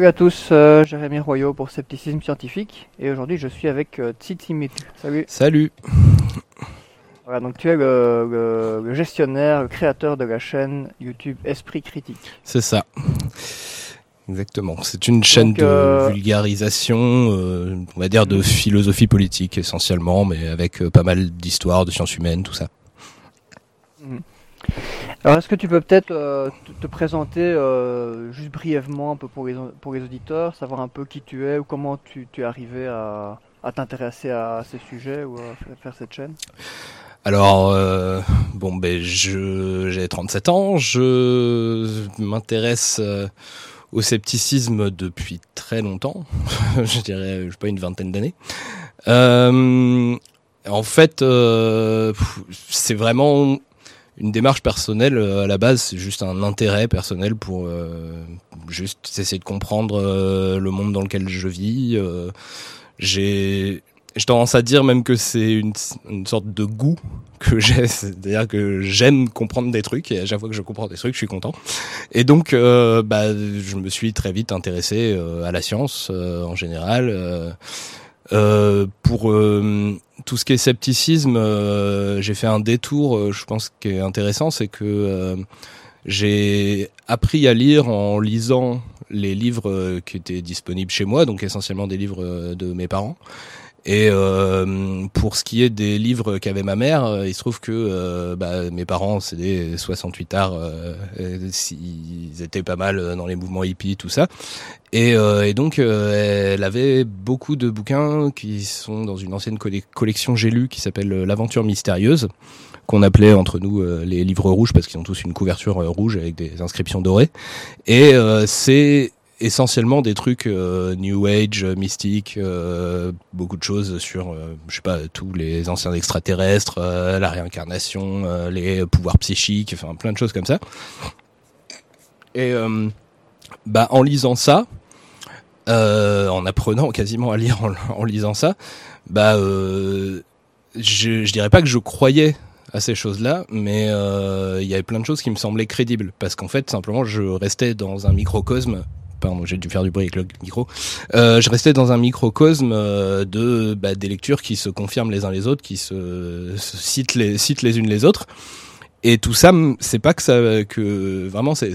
Salut à tous, euh, Jérémy Royaux pour Scepticisme Scientifique et aujourd'hui je suis avec euh, Tsitsimetu. Salut. Salut. Voilà, donc tu es le, le- le gestionnaire, le créateur de la chaîne YouTube Esprit Critique. C'est ça. Exactement. C'est une chaîne Donc, de euh, vulgarisation, euh, on va dire de philosophie politique essentiellement, mais avec euh, pas mal d'histoires, de sciences humaines, tout ça. Alors est-ce que tu peux peut-être euh, te, te présenter euh, juste brièvement un peu pour les, pour les auditeurs, savoir un peu qui tu es ou comment tu, tu es arrivé à, à t'intéresser à ces sujets ou à fa- faire cette chaîne? Alors, euh, bon, ben, je, j'ai 37 ans, je m'intéresse au scepticisme depuis très longtemps, je dirais, je sais pas, une vingtaine d'années. En fait, c'est vraiment une démarche personnelle euh, à la base, c'est juste un intérêt personnel pour euh, juste essayer de comprendre euh, le monde dans lequel je vis. euh, j'ai tendance à dire même que c'est une, une sorte de goût que j'ai, c'est-à-dire que j'aime comprendre des trucs et à chaque fois que je comprends des trucs, je suis content. Et donc, euh, bah, je me suis très vite intéressé euh, à la science en général. Euh, pour euh, tout ce qui est scepticisme, euh, j'ai fait un détour. euh, je pense qui est intéressant, c'est que euh, j'ai appris à lire en lisant les livres qui étaient disponibles chez moi, donc essentiellement des livres de mes parents. Et euh, pour ce qui est des livres qu'avait ma mère, euh, il se trouve que euh, bah, mes parents, c'est des 68 arts, euh, euh, ils étaient pas mal dans les mouvements hippies, tout ça. Et, euh, et donc, euh, elle avait beaucoup de bouquins qui sont dans une ancienne colle- collection J'ai lu qui s'appelle euh, L'Aventure mystérieuse, qu'on appelait entre nous euh, les livres rouges parce qu'ils ont tous une couverture euh, rouge avec des inscriptions dorées. Et euh, c'est essentiellement des trucs euh, New Age, mystique, euh, beaucoup de choses sur, euh, je sais pas, tous les anciens extraterrestres, euh, la réincarnation, les pouvoirs psychiques, enfin plein de choses comme ça. Et bah en lisant ça, en apprenant quasiment à lire en, lisant ça, bah je, je dirais pas que je croyais à ces choses-là, mais il y avait plein de choses qui me semblaient crédibles parce qu'en fait simplement je restais dans un microcosme. Pardon, j'ai dû faire du bruit avec le micro. Euh, je restais dans un microcosme euh, de bah, des lectures qui se confirment les uns les autres, qui se, citent les les unes les autres. Et tout ça, c'est pas que ça que vraiment c'est-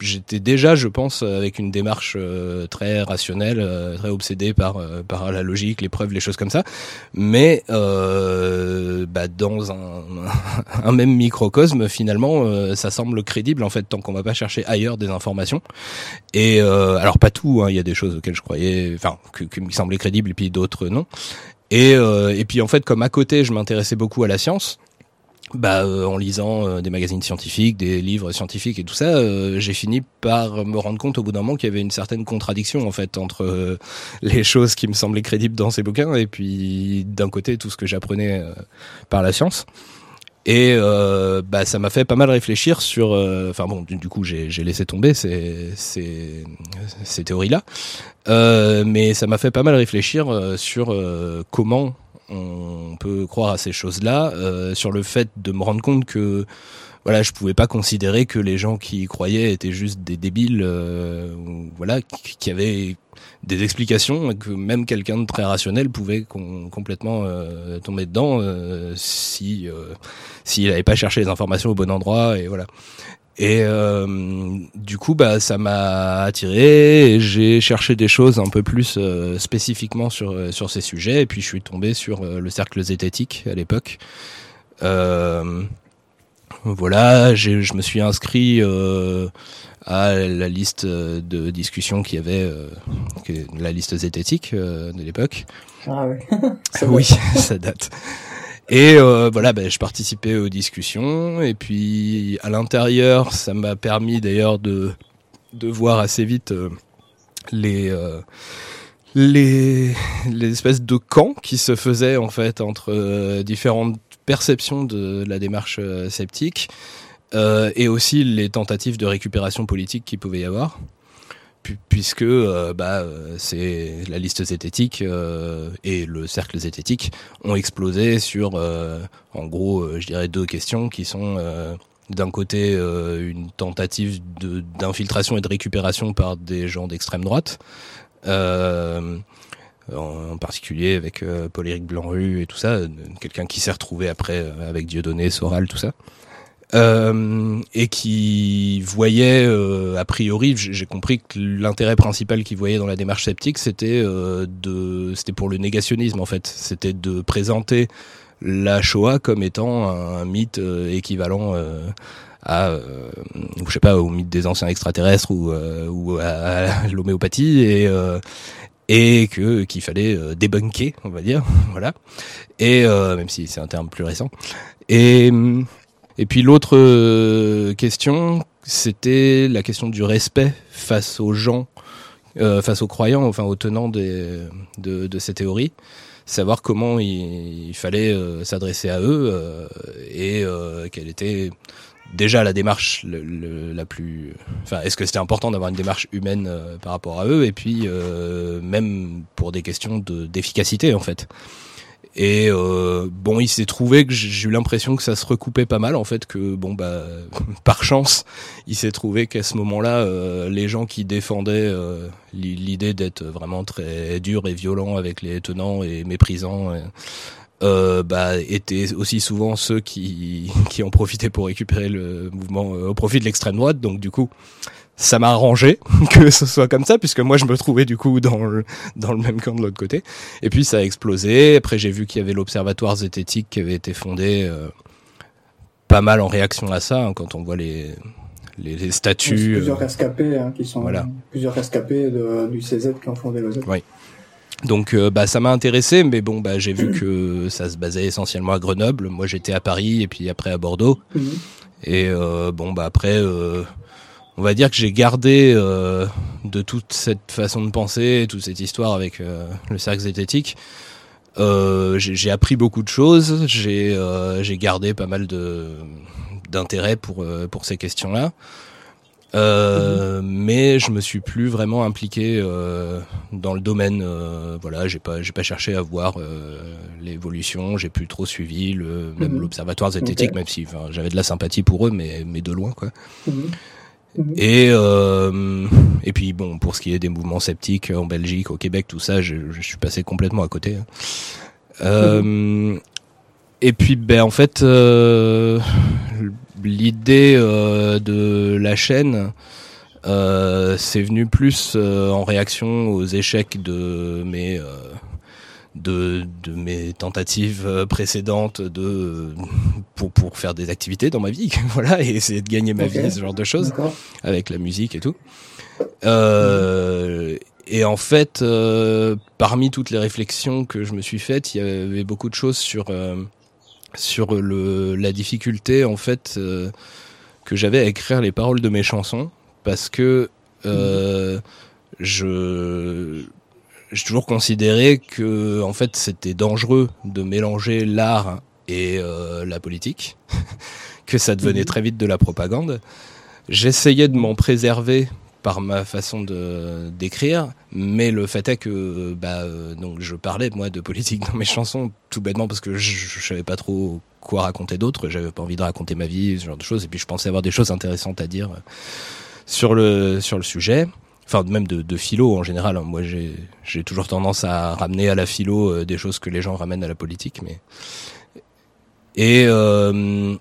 j'étais déjà je pense avec une démarche euh, très rationnelle, euh, très obsédée par euh, par la logique, les preuves, les choses comme ça. Mais euh, bah, dans un, un même microcosme finalement euh, ça semble crédible en fait tant qu'on va pas chercher ailleurs des informations. Et euh, alors pas tout, hein, il y a des choses auxquelles je croyais, enfin qui me semblaient crédibles et puis d'autres non. Et et puis en fait comme à côté je m'intéressais beaucoup à la science bah, euh, en lisant euh, des magazines scientifiques, des livres scientifiques et tout ça, euh, j'ai fini par me rendre compte au bout d'un moment qu'il y avait une certaine contradiction en fait entre euh, les choses qui me semblaient crédibles dans ces bouquins et puis d'un côté tout ce que j'apprenais euh, par la science. Et euh, bah ça m'a fait pas mal réfléchir sur, enfin bon, du, coup j'ai j'ai laissé tomber ces ces, ces théories là, euh, mais ça m'a fait pas mal réfléchir sur comment on peut croire à ces choses-là, euh, sur le fait de me rendre compte que voilà, je pouvais pas considérer que les gens qui y croyaient étaient juste des débiles, euh, voilà, qui, avaient des explications, que même quelqu'un de très rationnel pouvait com- complètement euh, tomber dedans euh, si euh, s'il n'avait pas cherché les informations au bon endroit et voilà. Et euh, du coup, bah, ça m'a attiré. et J'ai cherché des choses un peu plus euh, spécifiquement sur euh, sur ces sujets. Et puis, je suis tombé sur euh, le cercle zététique à l'époque. Euh, voilà, j'ai- je me suis inscrit euh, à la liste de discussion qu'il y avait, euh, la liste zététique euh, de l'époque. Ah oui. Oui, ça date. Et euh, voilà, ben, je participais aux discussions. Et puis à l'intérieur, ça m'a permis d'ailleurs de de voir assez vite euh, les euh, les les espèces de camps qui se faisaient en fait entre euh, différentes perceptions de la démarche euh, sceptique et aussi les tentatives de récupération politique qu'il pouvait y avoir puisque euh, bah, euh, c'est la liste zététique euh, et le cercle zététique ont explosé sur, en gros, je dirais deux questions qui sont d'un côté une tentative d'infiltration et de récupération par des gens d'extrême droite. En, particulier avec Paul-Éric Blanc-Rue et tout ça, quelqu'un qui s'est retrouvé après avec Dieudonné, Soral, tout ça. Euh, et qui voyait euh, a priori j'ai compris que l'intérêt principal qu'il voyait dans la démarche sceptique c'était de c'était pour le négationnisme en fait c'était de présenter la Shoah comme étant un, mythe équivalent à je sais pas au mythe des anciens extraterrestres ou, à, l'homéopathie et et que qu'il fallait euh, débunker, on va dire, voilà. Et euh, même si c'est un terme plus récent. Et et puis l'autre euh, question, c'était la question du respect face aux gens, euh, face aux croyants, enfin aux tenants des, de, de ces théories. Savoir comment il, il fallait s'adresser à eux et quelle était déjà la démarche la plus enfin est-ce que c'était important d'avoir une démarche humaine euh, par rapport à eux? Et puis euh, même pour des questions de d'efficacité en fait et euh, bon il s'est trouvé que j'ai eu l'impression que ça se recoupait pas mal en fait que bon bah par chance il s'est trouvé qu'à ce moment-là les gens qui défendaient l'idée d'être vraiment très dur et violent avec les tenants et méprisants euh, bah, étaient aussi souvent ceux qui, qui ont profité pour récupérer le mouvement euh, au profit de l'extrême droite. Donc du coup, ça m'a arrangé que ce soit comme ça, puisque moi je me trouvais du coup dans le, dans le même camp de l'autre côté. Et puis ça a explosé. Après j'ai vu qu'il y avait l'Observatoire zététique qui avait été fondé euh, pas mal en réaction à ça, hein, quand on voit les, les, les statuts. plusieurs rescapés hein, qui sont voilà. plusieurs rescapés de, du CZ qui ont fondé le Z. Oui. Donc euh, bah ça m'a intéressé, mais bon bah j'ai vu que ça se basait essentiellement à Grenoble. Moi j'étais à Paris et puis après à Bordeaux. Mhm. Et euh, bon bah après euh, on va dire que j'ai gardé de toute cette façon de penser, toute cette histoire avec le cercle zététique. j'ai appris beaucoup de choses. J'ai j'ai gardé pas mal d'intérêt pour pour ces questions là. Euh, mais je me suis plus vraiment impliqué euh, dans le domaine. Euh, voilà, j'ai pas, j'ai pas cherché à voir euh, l'évolution. J'ai plus trop suivi le, même mhm. l'observatoire zététique, même si j'avais de la sympathie pour eux, mais, mais de loin, quoi. Mhm. Mhm. Et et puis bon, pour ce qui est des mouvements sceptiques en Belgique, au Québec, tout ça, je, suis passé complètement à côté. Hein. Et puis, ben en fait, l'idée euh, de la chaîne, euh, c'est venu plus euh, en réaction aux échecs de mes de, de, mes tentatives précédentes de pour pour faire des activités dans ma vie, voilà, et essayer de gagner ma vie, ce genre de choses, avec la musique et tout. et en fait, parmi toutes les réflexions que je me suis faites, il y avait beaucoup de choses sur sur le, la difficulté en fait euh, que j'avais à écrire les paroles de mes chansons parce que euh, je j'ai toujours considéré que en fait c'était dangereux de mélanger l'art et euh, la politique, que ça devenait mhm. très vite de la propagande. J'essayais de m'en préserver par ma façon de d'écrire, mais le fait est que bah euh, donc je parlais moi de politique dans mes chansons tout bêtement parce que je, je savais pas trop quoi raconter d'autre, j'avais pas envie de raconter ma vie, ce genre de choses, et puis je pensais avoir des choses intéressantes à dire euh, sur le sur le sujet, enfin même de, de philo en général. Hein. Moi j'ai toujours tendance à ramener à la philo euh, des choses que les gens ramènent à la politique, mais et euh,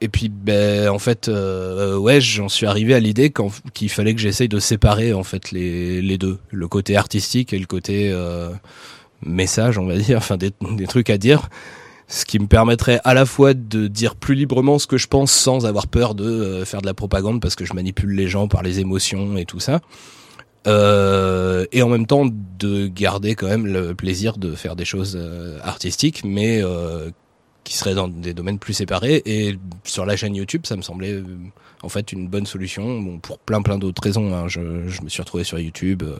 et puis ben en fait euh, ouais j'en suis arrivé à l'idée qu'il fallait que j'essaye de séparer en fait les, les deux le côté artistique et le côté euh, message on va dire enfin des, des, trucs à dire ce qui me permettrait à la fois de dire plus librement ce que je pense sans avoir peur de euh, faire de la propagande parce que je manipule les gens par les émotions et tout ça euh, et en même temps de garder quand même le plaisir de faire des choses euh, artistiques mais qui serait dans des domaines plus séparés. Et sur la chaîne YouTube, ça me semblait euh, en fait une bonne solution. Bon, pour plein plein d'autres raisons, hein. je, je, me suis retrouvé sur YouTube, euh,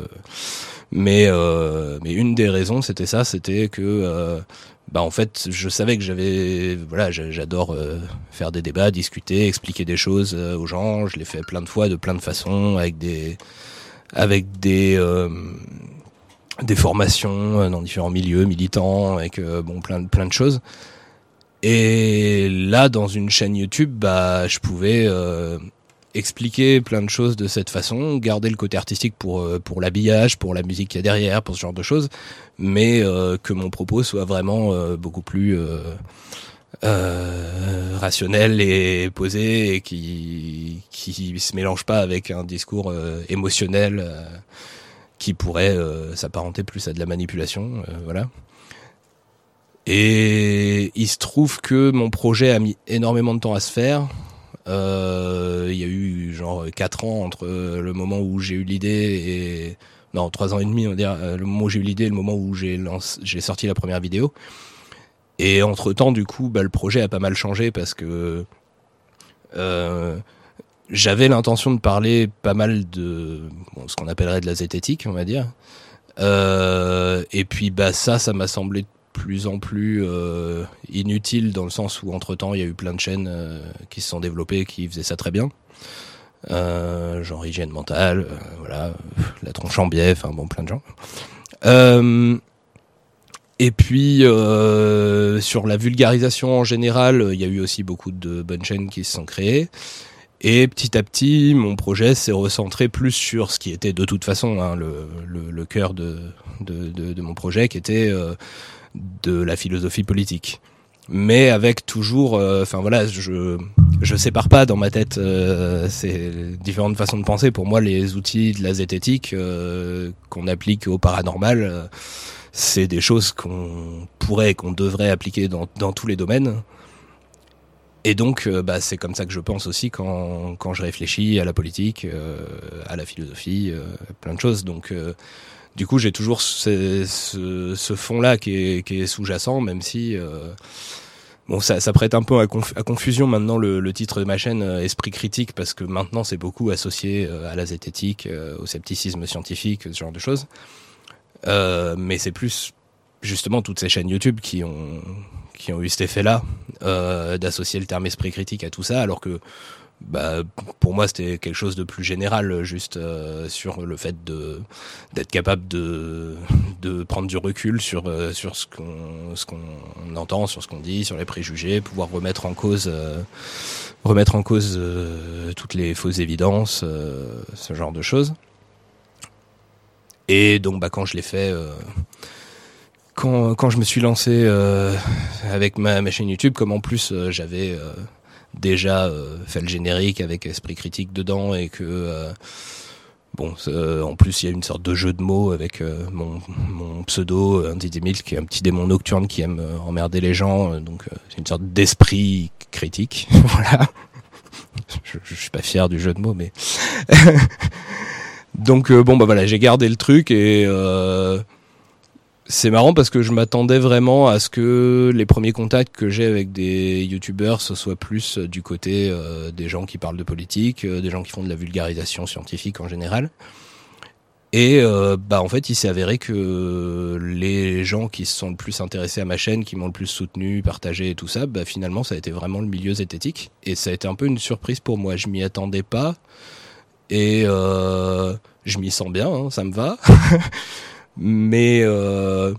mais euh, mais une des raisons, c'était ça, c'était que euh, bah en fait, je savais que j'avais voilà, j'adore faire des débats, discuter, expliquer des choses aux gens. Je l'ai fait plein de fois, de plein de façons, avec des avec des des formations dans différents milieux militants, avec bon plein plein de choses. Et là, dans une chaîne YouTube, bah, je pouvais euh, expliquer plein de choses de cette façon, garder le côté artistique pour euh, pour l'habillage, pour la musique qu'il y a derrière, pour ce genre de choses, mais euh, que mon propos soit vraiment beaucoup plus rationnel et posé et qui qui se mélange pas avec un discours émotionnel qui pourrait s'apparenter plus à de la manipulation, voilà. Et il se trouve que mon projet a mis énormément de temps à se faire. Euh, il y a eu genre quatre ans entre le moment où j'ai eu l'idée et non trois ans et demi on va dire euh, le moment où j'ai eu l'idée et le moment où j'ai j'ai sorti la première vidéo. Et entre temps du coup bah, le projet a pas mal changé parce que euh, j'avais l'intention de parler pas mal de ce qu'on appellerait de la zététique on va dire. Euh, et puis bah ça ça m'a semblé plus en plus euh, inutile dans le sens où entre temps il y a eu plein de chaînes euh, qui se sont développées qui faisaient ça très bien. Euh, genre hygiène mentale, euh, voilà, la tronche en biais, enfin bon plein de gens. et puis sur la vulgarisation en général, il y a eu aussi beaucoup de bonnes chaînes qui se sont créées. Et petit à petit, mon projet s'est recentré plus sur ce qui était de toute façon hein, le, le, le, cœur de, de, de, de, mon projet, qui était de la philosophie politique. Mais avec toujours euh, enfin voilà je je sépare pas dans ma tête euh, ces différentes façons de penser. Pour moi les outils de la zététique euh, qu'on applique au paranormal euh, c'est des choses qu'on pourrait qu'on devrait appliquer dans dans tous les domaines. Et donc bah c'est comme ça que je pense aussi quand quand je réfléchis à la politique à la philosophie plein de choses. Donc du coup, j'ai toujours ce, ce, ce fond-là qui est, qui est sous-jacent, même si euh, bon, ça, ça prête un peu à, confusion maintenant le, le, titre de ma chaîne euh, Esprit critique, parce que maintenant c'est beaucoup associé euh, à la zététique, euh, au scepticisme scientifique, ce genre de choses. mais c'est plus justement toutes ces chaînes YouTube qui ont qui ont eu cet effet-là d'associer le terme esprit critique à tout ça, alors que bah, pour moi c'était quelque chose de plus général juste euh, sur le fait de d'être capable de de prendre du recul sur euh, sur ce qu'on ce qu'on entend sur ce qu'on dit sur les préjugés pouvoir remettre en cause euh, remettre en cause toutes les fausses évidences ce genre de choses. Et donc bah quand je l'ai fait quand quand je me suis lancé avec ma, ma chaîne YouTube comme en plus j'avais déjà euh, fait le générique avec esprit critique dedans et que euh, bon euh, en plus il y a une sorte de jeu de mots avec mon, mon pseudo Andy Demil qui est un petit démon nocturne qui aime emmerder les gens donc c'est une sorte d'esprit critique. Voilà. Je, je, suis pas fier du jeu de mots mais donc bon bah voilà j'ai gardé le truc et c'est marrant parce que je m'attendais vraiment à ce que les premiers contacts que j'ai avec des youtubeurs ce soit plus euh, du côté euh, des gens qui parlent de politique, euh, des gens qui font de la vulgarisation scientifique en général. Et bah en fait, il s'est avéré que les gens qui se sont le plus intéressés à ma chaîne, qui m'ont le plus soutenu, partagé et tout ça, bah finalement ça a été vraiment le milieu zététique et ça a été un peu une surprise pour moi. Je m'y attendais pas et je m'y sens bien, hein, ça me va. mais euh,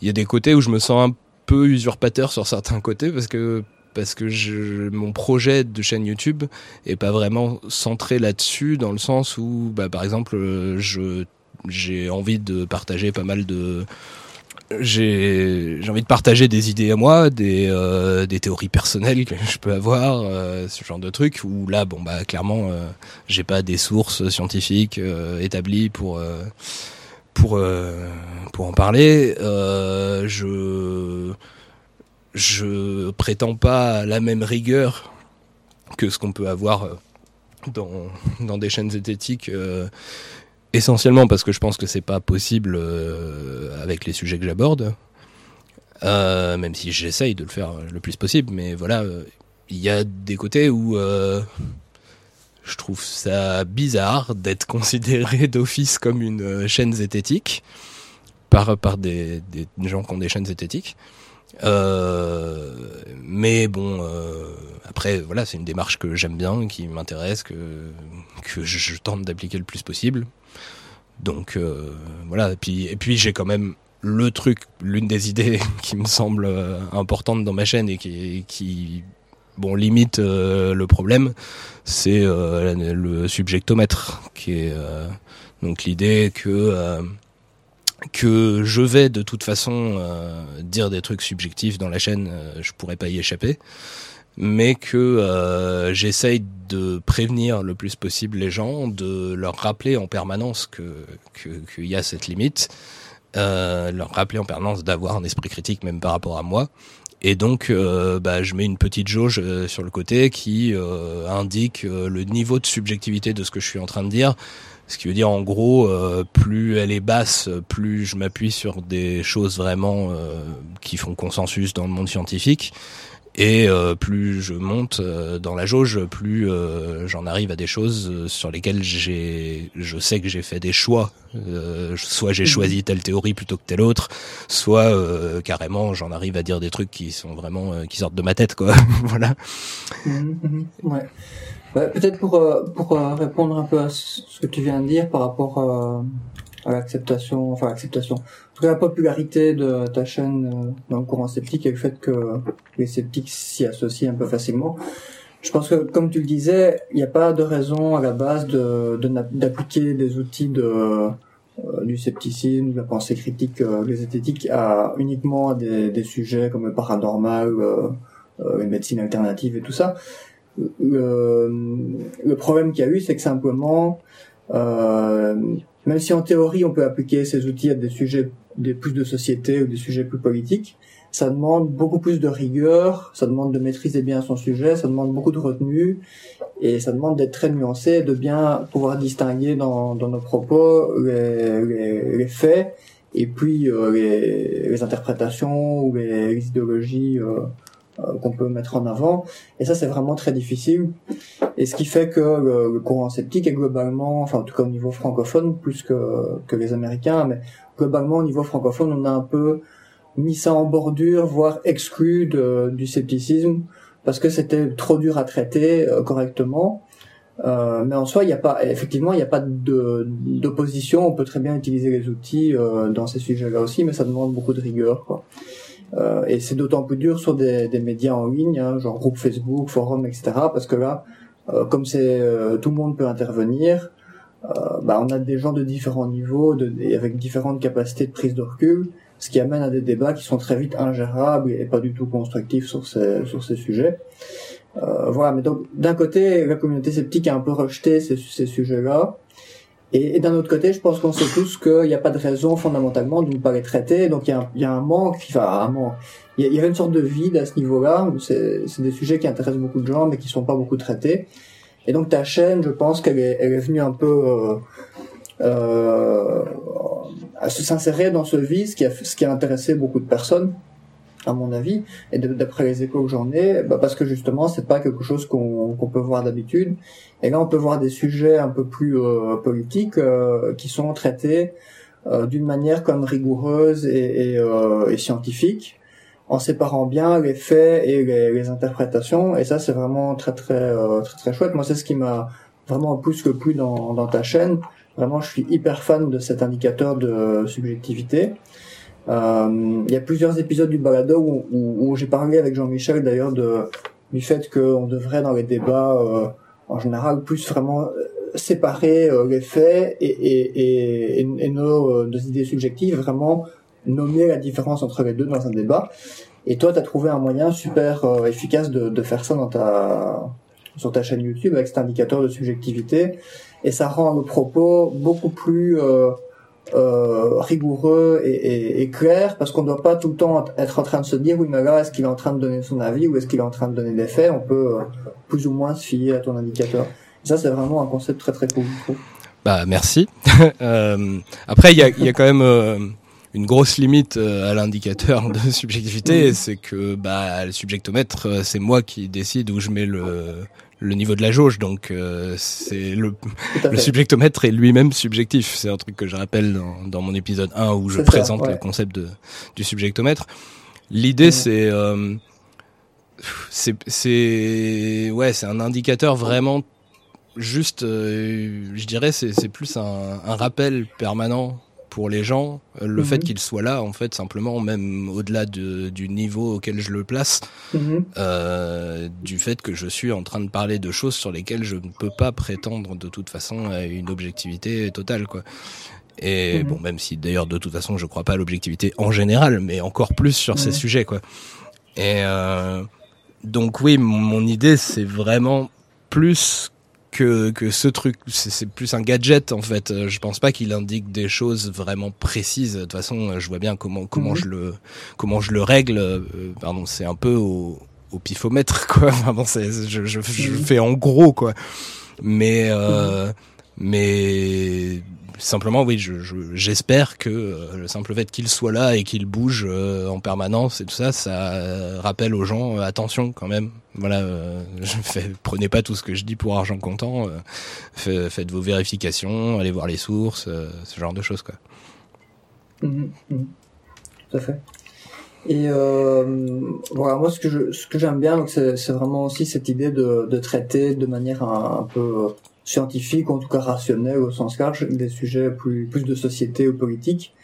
il y a des côtés où je me sens un peu usurpateur sur certains côtés parce que parce que je, mon projet de chaîne YouTube est pas vraiment centré là-dessus dans le sens où bah, par exemple je j'ai envie de partager pas mal de j'ai j'ai envie de partager des idées à moi, des euh, des théories personnelles que je peux avoir, euh, ce genre de trucs où là bon bah clairement euh, j'ai pas des sources scientifiques euh, établies pour pour euh, pour en parler, euh, je je prétends pas la même rigueur que ce qu'on peut avoir euh, dans dans des chaînes zététiques essentiellement parce que je pense que c'est pas possible avec les sujets que j'aborde. Même si j'essaye de le faire le plus possible mais voilà il y a des côtés où je trouve ça bizarre d'être considéré d'office comme une euh, chaîne zététique par, par des, des gens qui ont des chaînes zététiques. Euh, mais bon, euh, après, voilà, c'est une démarche que j'aime bien, qui m'intéresse, que, que je, tente d'appliquer le plus possible. Donc, euh, voilà. Et puis, et puis j'ai quand même le truc, l'une des idées qui me semble importante dans ma chaîne et qui, qui bon limite le problème, c'est le subjectomètre, qui est donc l'idée que je vais de toute façon euh, dire des trucs subjectifs dans la chaîne, euh, je pourrais pas y échapper, mais que euh, j'essaye de prévenir le plus possible les gens, de leur rappeler en permanence qu'il y a cette limite, leur rappeler en permanence d'avoir un esprit critique même par rapport à moi. Et donc, bah, je mets une petite jauge sur le côté qui indique le niveau de subjectivité de ce que je suis en train de dire ce qui veut dire en gros, euh, plus elle est basse, plus je m'appuie sur des choses vraiment euh, qui font consensus dans le monde scientifique. Et euh, plus je monte dans la jauge, plus j'en arrive à des choses sur lesquelles j'ai, je sais que j'ai fait des choix. soit j'ai mhm. choisi telle théorie plutôt que telle autre, soit carrément j'en arrive à dire des trucs qui sont vraiment qui sortent de ma tête, quoi. voilà. Mhm, mhm. ouais. Bah, peut-être pour, euh, pour euh, répondre un peu à ce que tu viens de dire par rapport à l'acceptation, enfin l'acceptation, la popularité de ta chaîne dans le courant sceptique et le fait que les sceptiques s'y associent un peu facilement. Je pense que, comme tu le disais, il n'y a pas de raison à la base de d'appliquer des outils de euh, du scepticisme, de la pensée critique, euh, les esthétiques à uniquement à des, sujets comme le paranormal, les médecines alternatives et tout ça le, le problème qu'il y a eu, c'est que simplement, euh, même si en théorie on peut appliquer ces outils à des sujets des plus de société ou des sujets plus politiques, ça demande beaucoup plus de rigueur, ça demande de maîtriser bien son sujet, ça demande beaucoup de retenue et ça demande d'être très nuancé, de bien pouvoir distinguer dans, dans nos propos les, les, les faits et puis euh, les, les, interprétations ou les, idéologies euh, euh, qu'on peut mettre en avant. Et ça, c'est vraiment très difficile. Et ce qui fait que le, courant sceptique est globalement, enfin en tout cas au niveau francophone, plus que, que les Américains, mais globalement au niveau francophone, on a un peu mis ça en bordure, voire exclu de, du scepticisme, parce que c'était trop dur à traiter euh, correctement. Euh, mais en soi, il n'y a pas, effectivement, il n'y a pas d'opposition. On peut très bien utiliser les outils euh, dans ces sujets-là aussi, mais ça demande beaucoup de rigueur. Quoi. Euh, et c'est d'autant plus dur sur des, des médias en ligne, hein, genre groupe Facebook, forum, etc. Parce que là, euh, comme c'est euh, tout le monde peut intervenir, bah, on a des gens de différents niveaux, de, et avec différentes capacités de prise de recul, ce qui amène à des débats qui sont très vite ingérables et pas du tout constructifs sur ces, sur ces sujets. voilà, mais donc d'un côté, la communauté sceptique a un peu rejeté ces, ces sujets-là, et, d'un autre côté, je pense qu'on sait tous qu'il n'y a pas de raison fondamentalement de ne pas les traiter. Donc il y a y a un manque, enfin un manque. Il y, a, une sorte de vide à ce niveau-là. C'est, des sujets qui intéressent beaucoup de gens, mais qui sont pas beaucoup traités. Et donc ta chaîne, je pense qu'elle est, elle est venue un peu euh, euh, à se s'insérer dans ce vide, ce qui a, ce qui a intéressé beaucoup de personnes à mon avis, et d'après les échos que j'en ai, bah parce que justement c'est pas quelque chose qu'on peut voir d'habitude. Et là on peut voir des sujets un peu plus euh, politiques euh, qui sont traités euh, d'une manière comme rigoureuse et, et, et, scientifique, en séparant bien les faits et les, interprétations. Et ça c'est vraiment très très très très chouette. Moi c'est ce qui m'a vraiment plus que plus dans, ta chaîne. Vraiment je suis hyper fan de cet indicateur de subjectivité. Euh, il y a plusieurs épisodes du balado où, j'ai parlé avec Jean-Michel d'ailleurs du fait qu'on devrait dans les débats euh, en général plus vraiment euh, séparer les faits et nos, nos, idées subjectives, vraiment nommer la différence entre les deux dans un débat. Et toi, tu as trouvé un moyen super efficace de, de, faire ça dans ta, sur ta chaîne YouTube avec cet indicateur de subjectivité. Et ça rend le propos beaucoup plus euh, euh, rigoureux et, et, et, clair parce qu'on ne doit pas tout le temps être en train de se dire oui mais là est-ce qu'il est en train de donner son avis ou est-ce qu'il est en train de donner des faits? On peut euh, plus ou moins se fier à ton indicateur ça c'est vraiment un concept très très cool bah merci euh, après il y a, y a quand même euh, une grosse limite à l'indicateur de subjectivité, c'est que bah le subjectomètre, c'est moi qui décide où je mets le le niveau de la jauge. Donc euh, c'est le, le subjectomètre est lui-même subjectif. C'est un truc que je rappelle dans, dans mon épisode 1 où je présente le concept de, du subjectomètre. L'idée c'est euh, c'est c'est ouais c'est un indicateur vraiment juste euh, je dirais c'est c'est plus un, un rappel permanent pour les gens, euh, le Mhm. fait qu'il soit là, en fait, simplement, même au-delà de- du niveau auquel je le place, Mhm. euh, du fait que je suis en train de parler de choses sur lesquelles je ne peux pas prétendre de toute façon à une objectivité totale, quoi. Et Mhm. bon, même si d'ailleurs de toute façon je crois pas à l'objectivité en général, mais encore plus sur ces Mhm. sujets, quoi. Et euh, donc oui, mon idée c'est vraiment plus que, que ce truc, c'est plus un gadget en fait. Euh, Je pense pas qu'il indique des choses vraiment précises. De toute façon, euh, je vois bien comment comment Mhm. je le comment je le règle. Euh, pardon, c'est un peu au, au pifomètre quoi. Enfin bon, je, je, je Mhm. fais en gros quoi. Mais euh, mais simplement oui, je je- j'espère que euh, le simple fait qu'il soit là et qu'il bouge euh, en permanence et tout ça, ça euh, rappelle aux gens attention quand même. Voilà, je prenez pas tout ce que je dis pour argent comptant. fait- faites vos vérifications, allez voir les sources, ce genre de choses quoi. Mhm, mhm. Tout à fait. Et voilà, moi ce que je, ce que j'aime bien, c'est, vraiment aussi cette idée de, de traiter de manière un peu scientifique, en tout cas rationnelle au sens large, des sujets plus plus de société ou politique.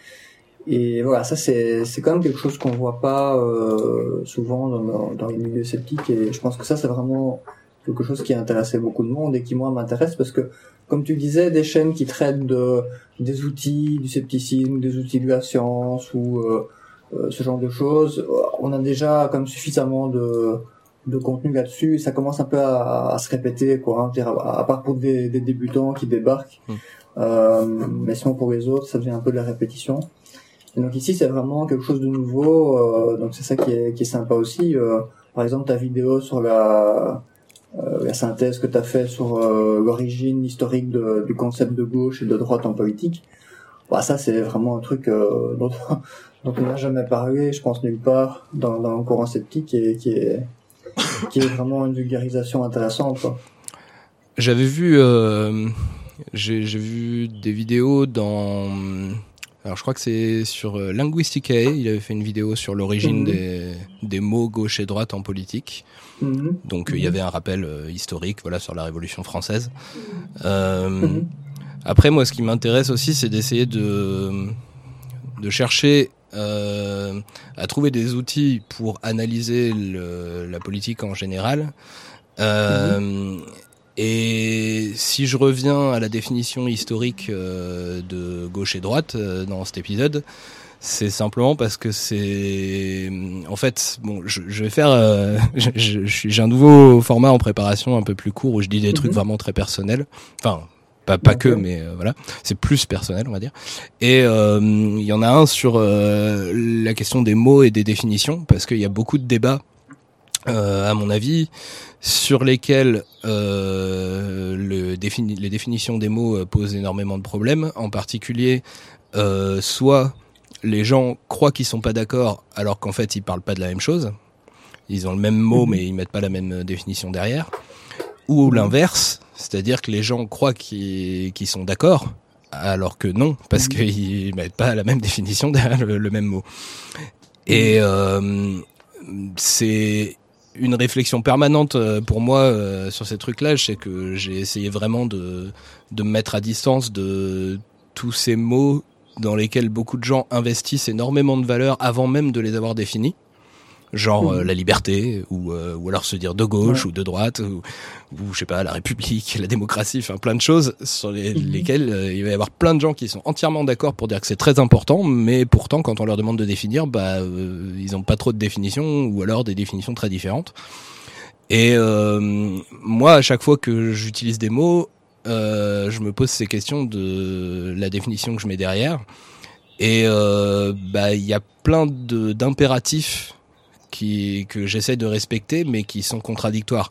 Et voilà, ça c'est c'est quand même quelque chose qu'on voit pas euh, souvent dans, dans, les milieux sceptiques. Et je pense que ça c'est vraiment quelque chose qui a intéressé beaucoup de monde et qui moi m'intéresse parce que comme tu disais, des chaînes qui traitent de des outils du scepticisme, des outils de la science ou euh, euh, ce genre de choses, on a déjà comme suffisamment de de contenu là-dessus ça commence un peu à, à se répéter quoi. Hein, à, à part pour des, des débutants qui débarquent, Mm. euh, mais sinon pour les autres, ça devient un peu de la répétition. Et donc ici, c'est vraiment quelque chose de nouveau. euh, donc c'est ça qui est, qui est sympa aussi. Euh, par exemple, ta vidéo sur la, euh, la synthèse que tu as fait sur euh, l'origine historique de- du concept de gauche et de droite en politique. Bah, ça, c'est vraiment un truc euh, dont, dont on n'a jamais parlé, je pense, nulle part dans, dans le courant sceptique et qui est, qui est vraiment une vulgarisation intéressante. J'avais vu, euh, j'ai vu des vidéos dans. Alors je crois que c'est sur euh, Linguisticae, il avait fait une vidéo sur l'origine Mhm. des, des mots gauche et droite en politique. Mhm. Donc euh, il y Mhm. avait un rappel euh, historique, voilà, sur la Révolution française. Euh. Après, moi, ce qui m'intéresse aussi, c'est d'essayer de de chercher euh, à trouver des outils pour analyser le- la politique en général. Euh, Et si je reviens à la définition historique euh, de gauche et droite euh, dans cet épisode, c'est simplement parce que c'est, en fait, bon, je, je vais faire, euh, je- je j'ai un nouveau format en préparation un peu plus court où je dis des trucs Mhm. vraiment très personnels. Enfin, pas pas que, mais euh, voilà, c'est plus personnel, on va dire. Et euh, il y en a un sur euh, la question des mots et des définitions, parce qu'il y a beaucoup de débats, euh, à mon avis, sur lesquels euh, le défini- les définitions des mots posent énormément de problèmes. En particulier, euh, soit les gens croient qu'ils sont pas d'accord, alors qu'en fait ils parlent pas de la même chose. Ils ont le même mot, Mhm. mais ils mettent pas la même définition derrière. Ou l'inverse, c'est-à-dire que les gens croient qu'ils sont d'accord, alors que non, parce Mhm. qu'ils mettent pas la même définition derrière le, le même mot. Et euh, c'est une réflexion permanente euh, pour moi euh, sur ces trucs-là. Je sais que j'ai essayé vraiment de, de me mettre à distance de tous ces mots dans lesquels beaucoup de gens investissent énormément de valeur avant même de les avoir définis. Genre euh, la liberté, ou, euh, ou alors se dire de gauche Ouais. ou de droite, ou, ou je sais pas, la République, la démocratie, enfin plein de choses sur les- Mhm. lesquelles euh, il va y avoir plein de gens qui sont entièrement d'accord pour dire que c'est très important, mais pourtant quand on leur demande de définir, bah euh, ils ont pas trop de définitions, ou alors des définitions très différentes. Et euh, moi, à chaque fois que j'utilise des mots, euh, je me pose ces questions de la définition que je mets derrière. Et euh, bah il y a plein de d'impératifs qui que j'essaie de respecter, mais qui sont contradictoires.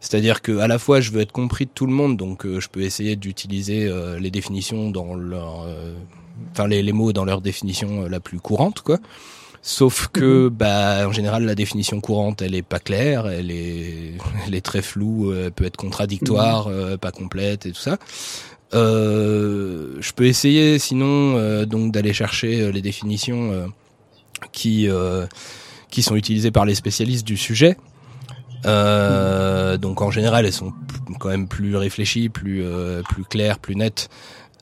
C'est-à-dire que à la fois je veux être compris de tout le monde, donc euh, je peux essayer d'utiliser euh, les définitions dans leur, euh, enfin les, les mots dans leur définition la plus courante, quoi. Sauf que, bah, en général, la définition courante, elle est pas claire, elle est, elle est très floue, elle peut être contradictoire, euh, pas complète et tout ça. Euh, je peux essayer, sinon, euh, donc d'aller chercher les définitions euh, qui qui sont utilisées par les spécialistes du sujet. Euh, donc en général, elles sont quand même plus réfléchies, plus euh, plus claires, plus nettes.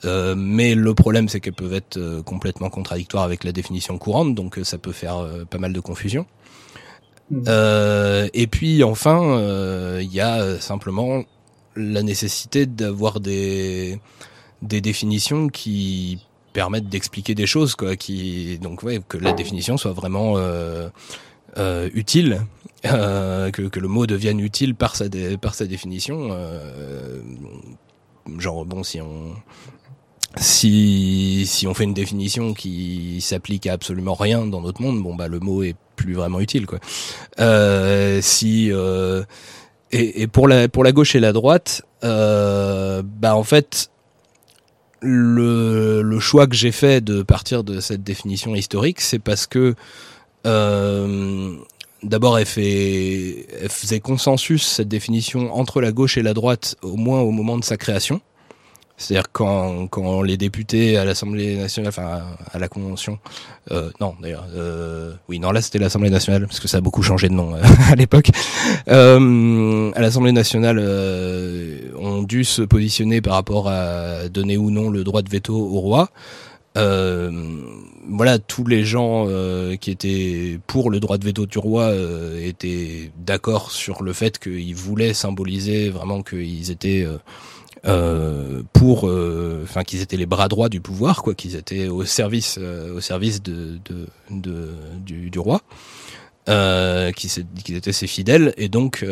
Euh, mais le problème, c'est qu'elles peuvent être euh, complètement contradictoires avec la définition courante, donc ça peut faire pas mal de confusion. Mmh. et puis enfin, il y a simplement la nécessité d'avoir des des définitions qui permettent d'expliquer des choses, quoi, qui donc ouais, que la définition soit vraiment euh, euh, utile, euh, que, que le mot devienne utile par sa par sa définition. Euh, genre bon, si on si si on fait une définition qui s'applique à absolument rien dans notre monde, bon bah le mot est plus vraiment utile, quoi. Euh, si et, et, pour la pour la gauche et la droite, bah en fait le, choix que j'ai fait de partir de cette définition historique, c'est parce que euh, d'abord elle elle faisait consensus cette définition entre la gauche et la droite, au moins au moment de sa création. C'est-à-dire quand, quand les députés à l'Assemblée nationale, enfin à la Convention, euh, non d'ailleurs, euh, oui non là c'était l'Assemblée nationale parce que ça a beaucoup changé de nom euh, à l'époque. Euh, à l'Assemblée nationale, euh, ont dû se positionner par rapport à donner ou non le droit de veto au roi. Euh, voilà, tous les gens qui étaient pour le droit de veto du roi étaient d'accord sur le fait qu'ils voulaient symboliser vraiment qu'ils étaient euh, pour, euh, enfin, qu'ils étaient les bras droits du pouvoir, quoi, qu'ils étaient au service, euh, au service de, de, de du, du, roi. Euh, qu'ils étaient ses fidèles et donc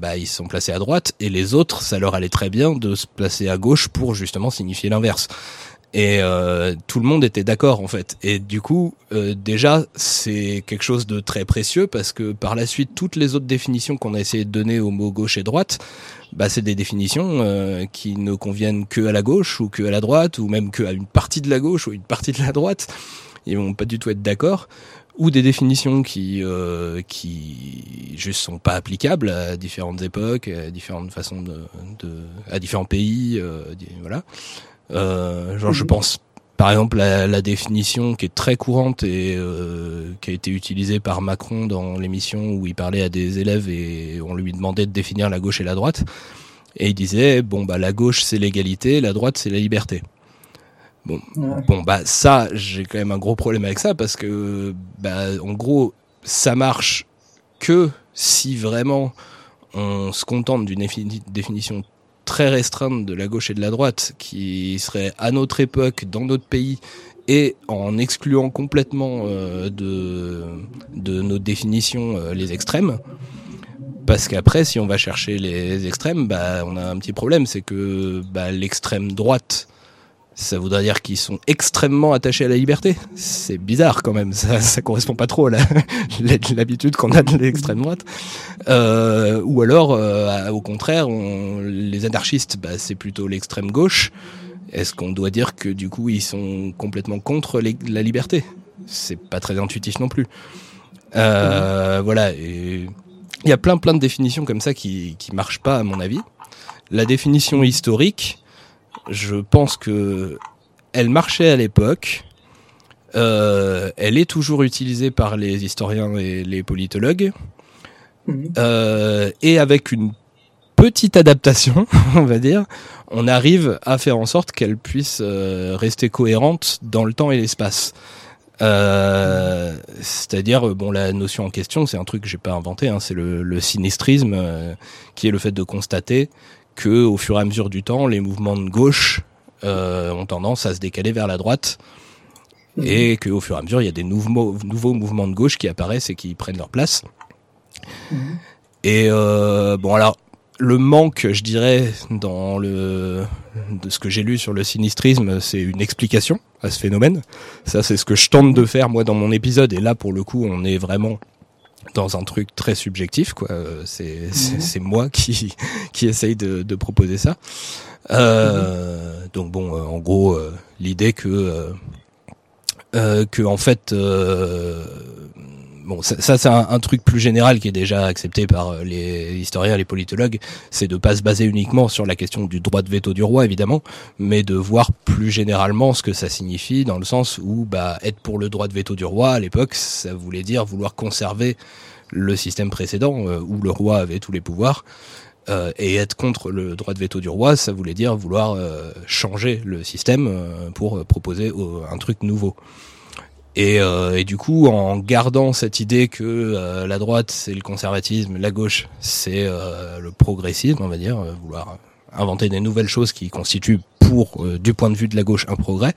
bah, ils se sont placés à droite et les autres ça leur allait très bien de se placer à gauche pour justement signifier l'inverse et euh, tout le monde était d'accord en fait. Et du coup, euh, déjà, c'est quelque chose de très précieux parce que par la suite, toutes les autres définitions qu'on a essayé de donner aux mots gauche et droite, bah, c'est des définitions euh, qui ne conviennent que à la gauche ou que à la droite ou même que à une partie de la gauche ou une partie de la droite. Ils vont pas du tout être d'accord. Ou des définitions qui euh, qui juste sont pas applicables à différentes époques, à différentes façons de, de à différents pays, voilà. Euh, genre, je pense par exemple la, la, définition qui est très courante et euh, qui a été utilisée par Macron dans l'émission où il parlait à des élèves et on lui demandait de définir la gauche et la droite. Et il disait bon bah la gauche c'est l'égalité la droite c'est la liberté. Bon bon bah ça j'ai quand même un gros problème avec ça parce que bah en gros ça marche que si vraiment on se contente d'une définition très restreinte de la gauche et de la droite qui serait à notre époque, dans notre pays, et en excluant complètement euh, de, de nos définitions euh, les extrêmes. Parce qu'après, si on va chercher les extrêmes, bah, on a un petit problème, c'est que bah, l'extrême droite ça voudrait dire qu'ils sont extrêmement attachés à la liberté. C'est bizarre quand même, ça, ça correspond pas trop à l'habitude qu'on a de l'extrême droite. Euh, ou alors, euh, au contraire, on, les anarchistes, bah, c'est plutôt l'extrême gauche. Est-ce qu'on doit dire que du coup ils sont complètement contre la liberté? C'est pas très intuitif non plus. Euh, voilà, il y a plein plein de définitions comme ça qui qui marchent pas à mon avis. La définition historique, je pense que elle marchait à l'époque. Euh, elle est toujours utilisée par les historiens et les politologues. Mhm. Euh, et avec une petite adaptation, on va dire, on arrive à faire en sorte qu'elle puisse euh, rester cohérente dans le temps et l'espace. Euh, c'est-à-dire, bon, la notion en question, c'est un truc que j'ai pas inventé, hein, c'est le, le, sinistrisme, euh, qui est le fait de constater que au fur et à mesure du temps, les mouvements de gauche euh, ont tendance à se décaler vers la droite mhm. et qu'au fur et à mesure, il y a des nouveaux, nouveaux mouvements de gauche qui apparaissent et qui prennent leur place. Mhm. Et euh, bon, alors le manque, je dirais, dans le de ce que j'ai lu sur le sinistrisme, c'est une explication à ce phénomène. Ça, c'est ce que je tente de faire moi dans mon épisode. Et là, pour le coup, on est vraiment dans un truc très subjectif quoi c'est mhm. c'est moi qui qui essaye de, de proposer ça euh, donc bon euh, en gros euh, l'idée que euh, que en fait bon, ça, c'est un, truc plus général qui est déjà accepté par euh, les historiens, les politologues, c'est de pas se baser uniquement sur la question du droit de veto du roi, évidemment, mais de voir plus généralement ce que ça signifie, dans le sens où bah, être pour le droit de veto du roi à l'époque, ça voulait dire vouloir conserver le système précédent euh, où le roi avait tous les pouvoirs Euh, et être contre le droit de veto du roi, ça voulait dire vouloir changer le système pour proposer un truc nouveau. Et, et, du coup, en gardant cette idée que la droite c'est le conservatisme, la gauche c'est le progressisme, on va dire, vouloir inventer des nouvelles choses qui constituent pour, du point de vue de la gauche, un progrès,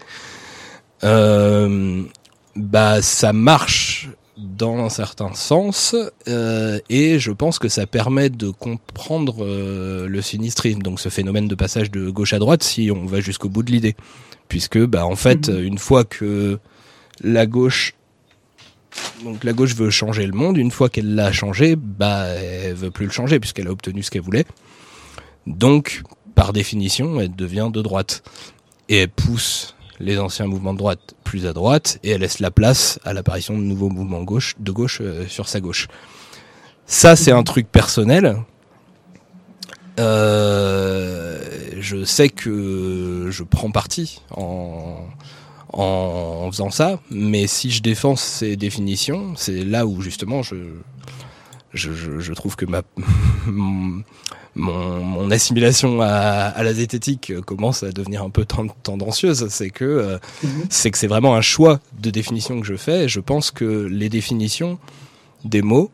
bah ça marche dans un certain sens euh, et je pense que ça permet de comprendre euh, le sinistrisme, donc ce phénomène de passage de gauche à droite si on va jusqu'au bout de l'idée, puisque bah en fait mhm. une fois que la gauche donc la gauche veut changer le monde, une fois qu'elle l'a changé, bah elle veut plus le changer puisqu'elle a obtenu ce qu'elle voulait. Donc par définition, elle devient de droite et elle pousse les anciens mouvements de droite plus à droite et elle laisse la place à l'apparition de nouveaux mouvements gauche, de gauche euh, sur sa gauche. Ça, c'est un truc personnel. Euh, je sais que je prends parti en, en faisant ça, mais si je défends ces définitions, c'est là où justement je, je, je, je trouve que ma mon, mon assimilation à, à, la zététique commence à devenir un peu tendancieuse. C'est que euh, mhm. c'est que c'est vraiment un choix de définition que je fais. Et je pense que les définitions des mots,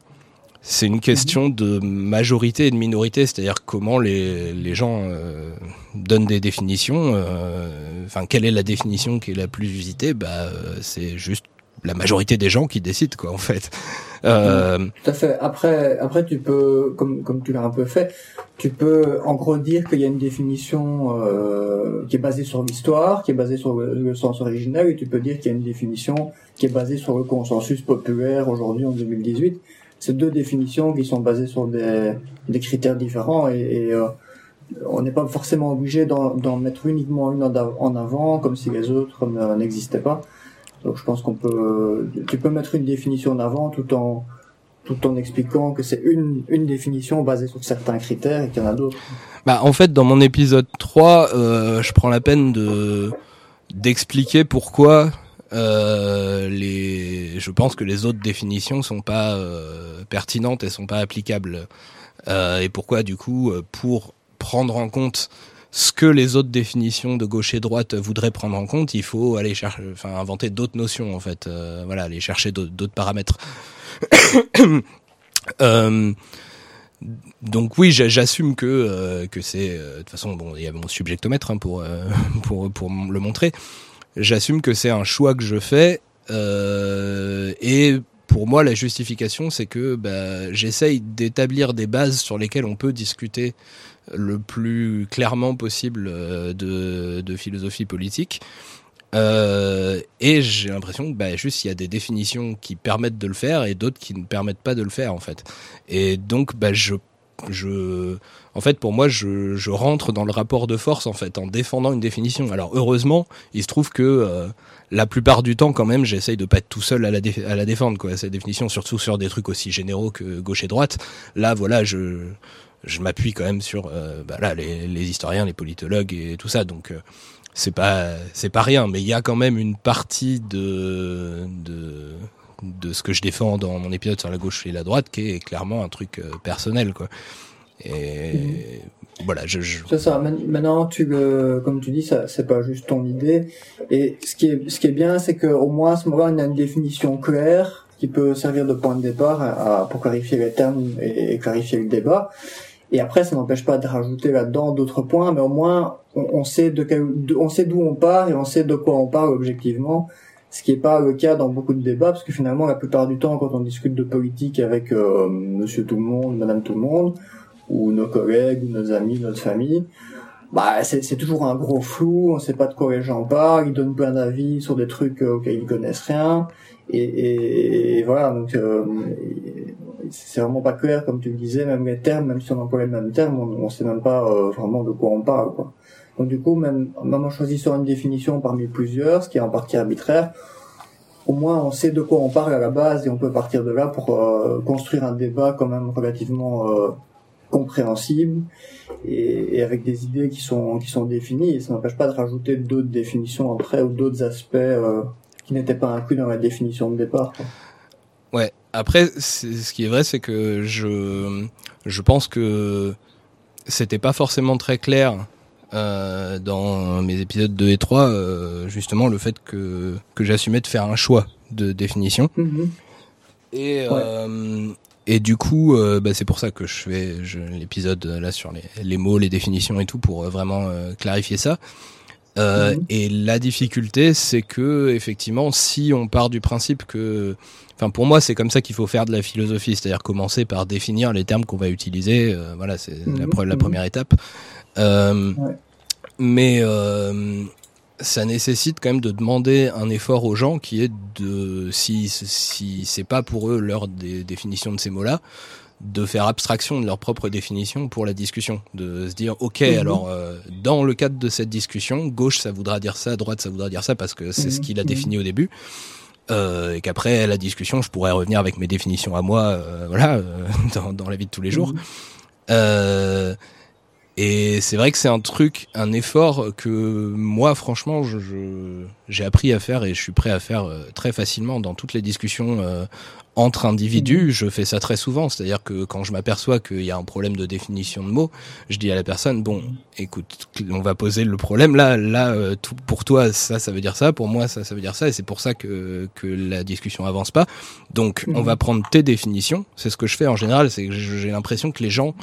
c'est une question de majorité et de minorité, c'est-à-dire comment les, les gens euh, donnent des définitions. Euh, enfin, quelle est la définition qui est la plus visitée Bah, c'est juste la majorité des gens qui décident quoi en fait. Euh... Tout à fait. Après, après tu peux, comme comme tu l'as un peu fait, tu peux en gros dire qu'il y a une définition euh, qui est basée sur l'histoire, qui est basée sur le, sens originel, et tu peux dire qu'il y a une définition qui est basée sur le consensus populaire aujourd'hui en 2018. C'est deux définitions qui sont basées sur des, critères différents et, euh, on n'est pas forcément obligé d'en mettre uniquement une en avant, comme si les autres n'existaient pas. Donc je pense qu'on peut, tu peux mettre une définition en avant tout en tout en expliquant que c'est une, une définition basée sur certains critères et qu'il y en a d'autres. Bah en fait dans mon épisode 3, euh, je prends la peine de d'expliquer pourquoi euh, les je pense que les autres définitions sont pas euh, pertinentes et sont pas applicables euh, et pourquoi du coup euh, pour prendre en compte ce que les autres définitions de gauche et droite voudraient prendre en compte, il faut aller chercher, enfin inventer d'autres notions en fait, euh, voilà, aller chercher d'autres paramètres. euh, donc oui, j'assume que euh, que c'est euh, de toute façon bon, il y a mon subjectomètre hein, pour pour pour le montrer. J'assume que c'est un choix que je fais et pour moi, la justification, c'est que bah, j'essaye d'établir des bases sur lesquelles on peut discuter le plus clairement possible euh, de, de philosophie politique. Euh, et j'ai l'impression que bah, juste il y a des définitions qui permettent de le faire et d'autres qui ne permettent pas de le faire en fait. Et donc bah, je je en fait pour moi je, je rentre dans le rapport de force en fait en défendant une définition. Alors heureusement il se trouve que euh, la plupart du temps quand même j'essaye de pas être tout seul à la, défendre quoi cette définition surtout sur des trucs aussi généraux que gauche et droite. Là voilà je je m'appuie quand même sur euh, bah là, les, les, historiens, les politologues et tout ça. Donc euh, c'est pas c'est pas rien, mais il y a quand même une partie de de de ce que je défends dans mon épisode sur la gauche et la droite qui est clairement un truc euh, personnel quoi. Et mmh. voilà, je, je... C'est ça. Maintenant, tu le, comme tu dis, ça, c'est pas juste ton idée. Et ce qui est, ce qui est bien, c'est qu'au moins à ce moment-là, on a une définition claire qui peut servir de point de départ à, pour clarifier les termes et, et clarifier le débat. Et après, ça n'empêche pas de rajouter là-dedans d'autres points, mais au moins, on, sait de quel, on sait d'où on part et on sait de quoi on parle objectivement. Ce qui n'est pas le cas dans beaucoup de débats, parce que finalement, la plupart du temps, quand on discute de politique avec euh, Monsieur Tout le Monde, Madame Tout le Monde, ou nos collègues, ou nos amis, notre famille, bah c'est toujours un gros flou. On sait pas de quoi les gens parlent. Ils donnent plein d'avis sur des trucs euh, auxquels ils connaissent rien. Et, et, voilà, donc euh, c'est vraiment pas clair, comme tu le disais, même les termes, même si on emploie les mêmes termes, on, on sait même pas euh, vraiment de quoi on parle. Quoi. Donc du coup, même, même en choisissant une définition parmi plusieurs, ce qui est en partie arbitraire, au moins on sait de quoi on parle à la base et on peut partir de là pour euh, construire un débat quand même relativement euh, compréhensible et, et, avec des idées qui sont qui sont définies. Et ça n'empêche pas de rajouter d'autres définitions après ou d'autres aspects qui n'étaient pas inclus dans la définition de départ. Quoi. Ouais. Après, ce qui est vrai, c'est que je, je pense que c'était pas forcément très clair euh, dans mes épisodes 2 et 3, euh, justement le fait que, que j'assumais de faire un choix de définition. Mhm. Et, euh, et du coup, euh, bah, c'est pour ça que je fais l'épisode là sur les, les mots, les définitions et tout pour euh, vraiment euh, clarifier ça. Euh, Mhm. Et la difficulté, c'est que effectivement, si on part du principe que, enfin, pour moi, c'est comme ça qu'il faut faire de la philosophie, c'est-à-dire commencer par définir les termes qu'on va utiliser. euh, voilà, c'est la, Mhm. la Mhm. première étape. Euh, Ouais. Mais euh, ça nécessite quand même de demander un effort aux gens qui est de, si si c'est pas pour eux leur dé- définition de ces mots-là, de faire abstraction de leur propre définition pour la discussion, de se dire ok Mhm. alors euh, dans le cadre de cette discussion, gauche ça voudra dire ça, droite ça voudra dire ça parce que c'est ce Mhm. qu'il a Mhm. défini au début. Euh, et qu'après la discussion, je pourrais revenir avec mes définitions à moi, euh, voilà, dans, dans la vie de tous les jours. Mhm. Et c'est vrai que c'est un truc, un effort que moi, franchement, je, je- j'ai appris à faire et je suis prêt à faire euh, très facilement dans toutes les discussions euh, entre individus. Je fais ça très souvent, c'est-à-dire que quand je m'aperçois qu'il y a un problème de définition de mots, je dis à la personne bon, écoute, on va poser le problème là, là, euh, tout, pour toi ça, ça veut dire ça, pour moi ça, ça veut dire ça, et c'est pour ça que que la discussion avance pas. Donc, on Mhm. va prendre tes définitions. C'est ce que je fais en général, c'est que j'ai l'impression que les gens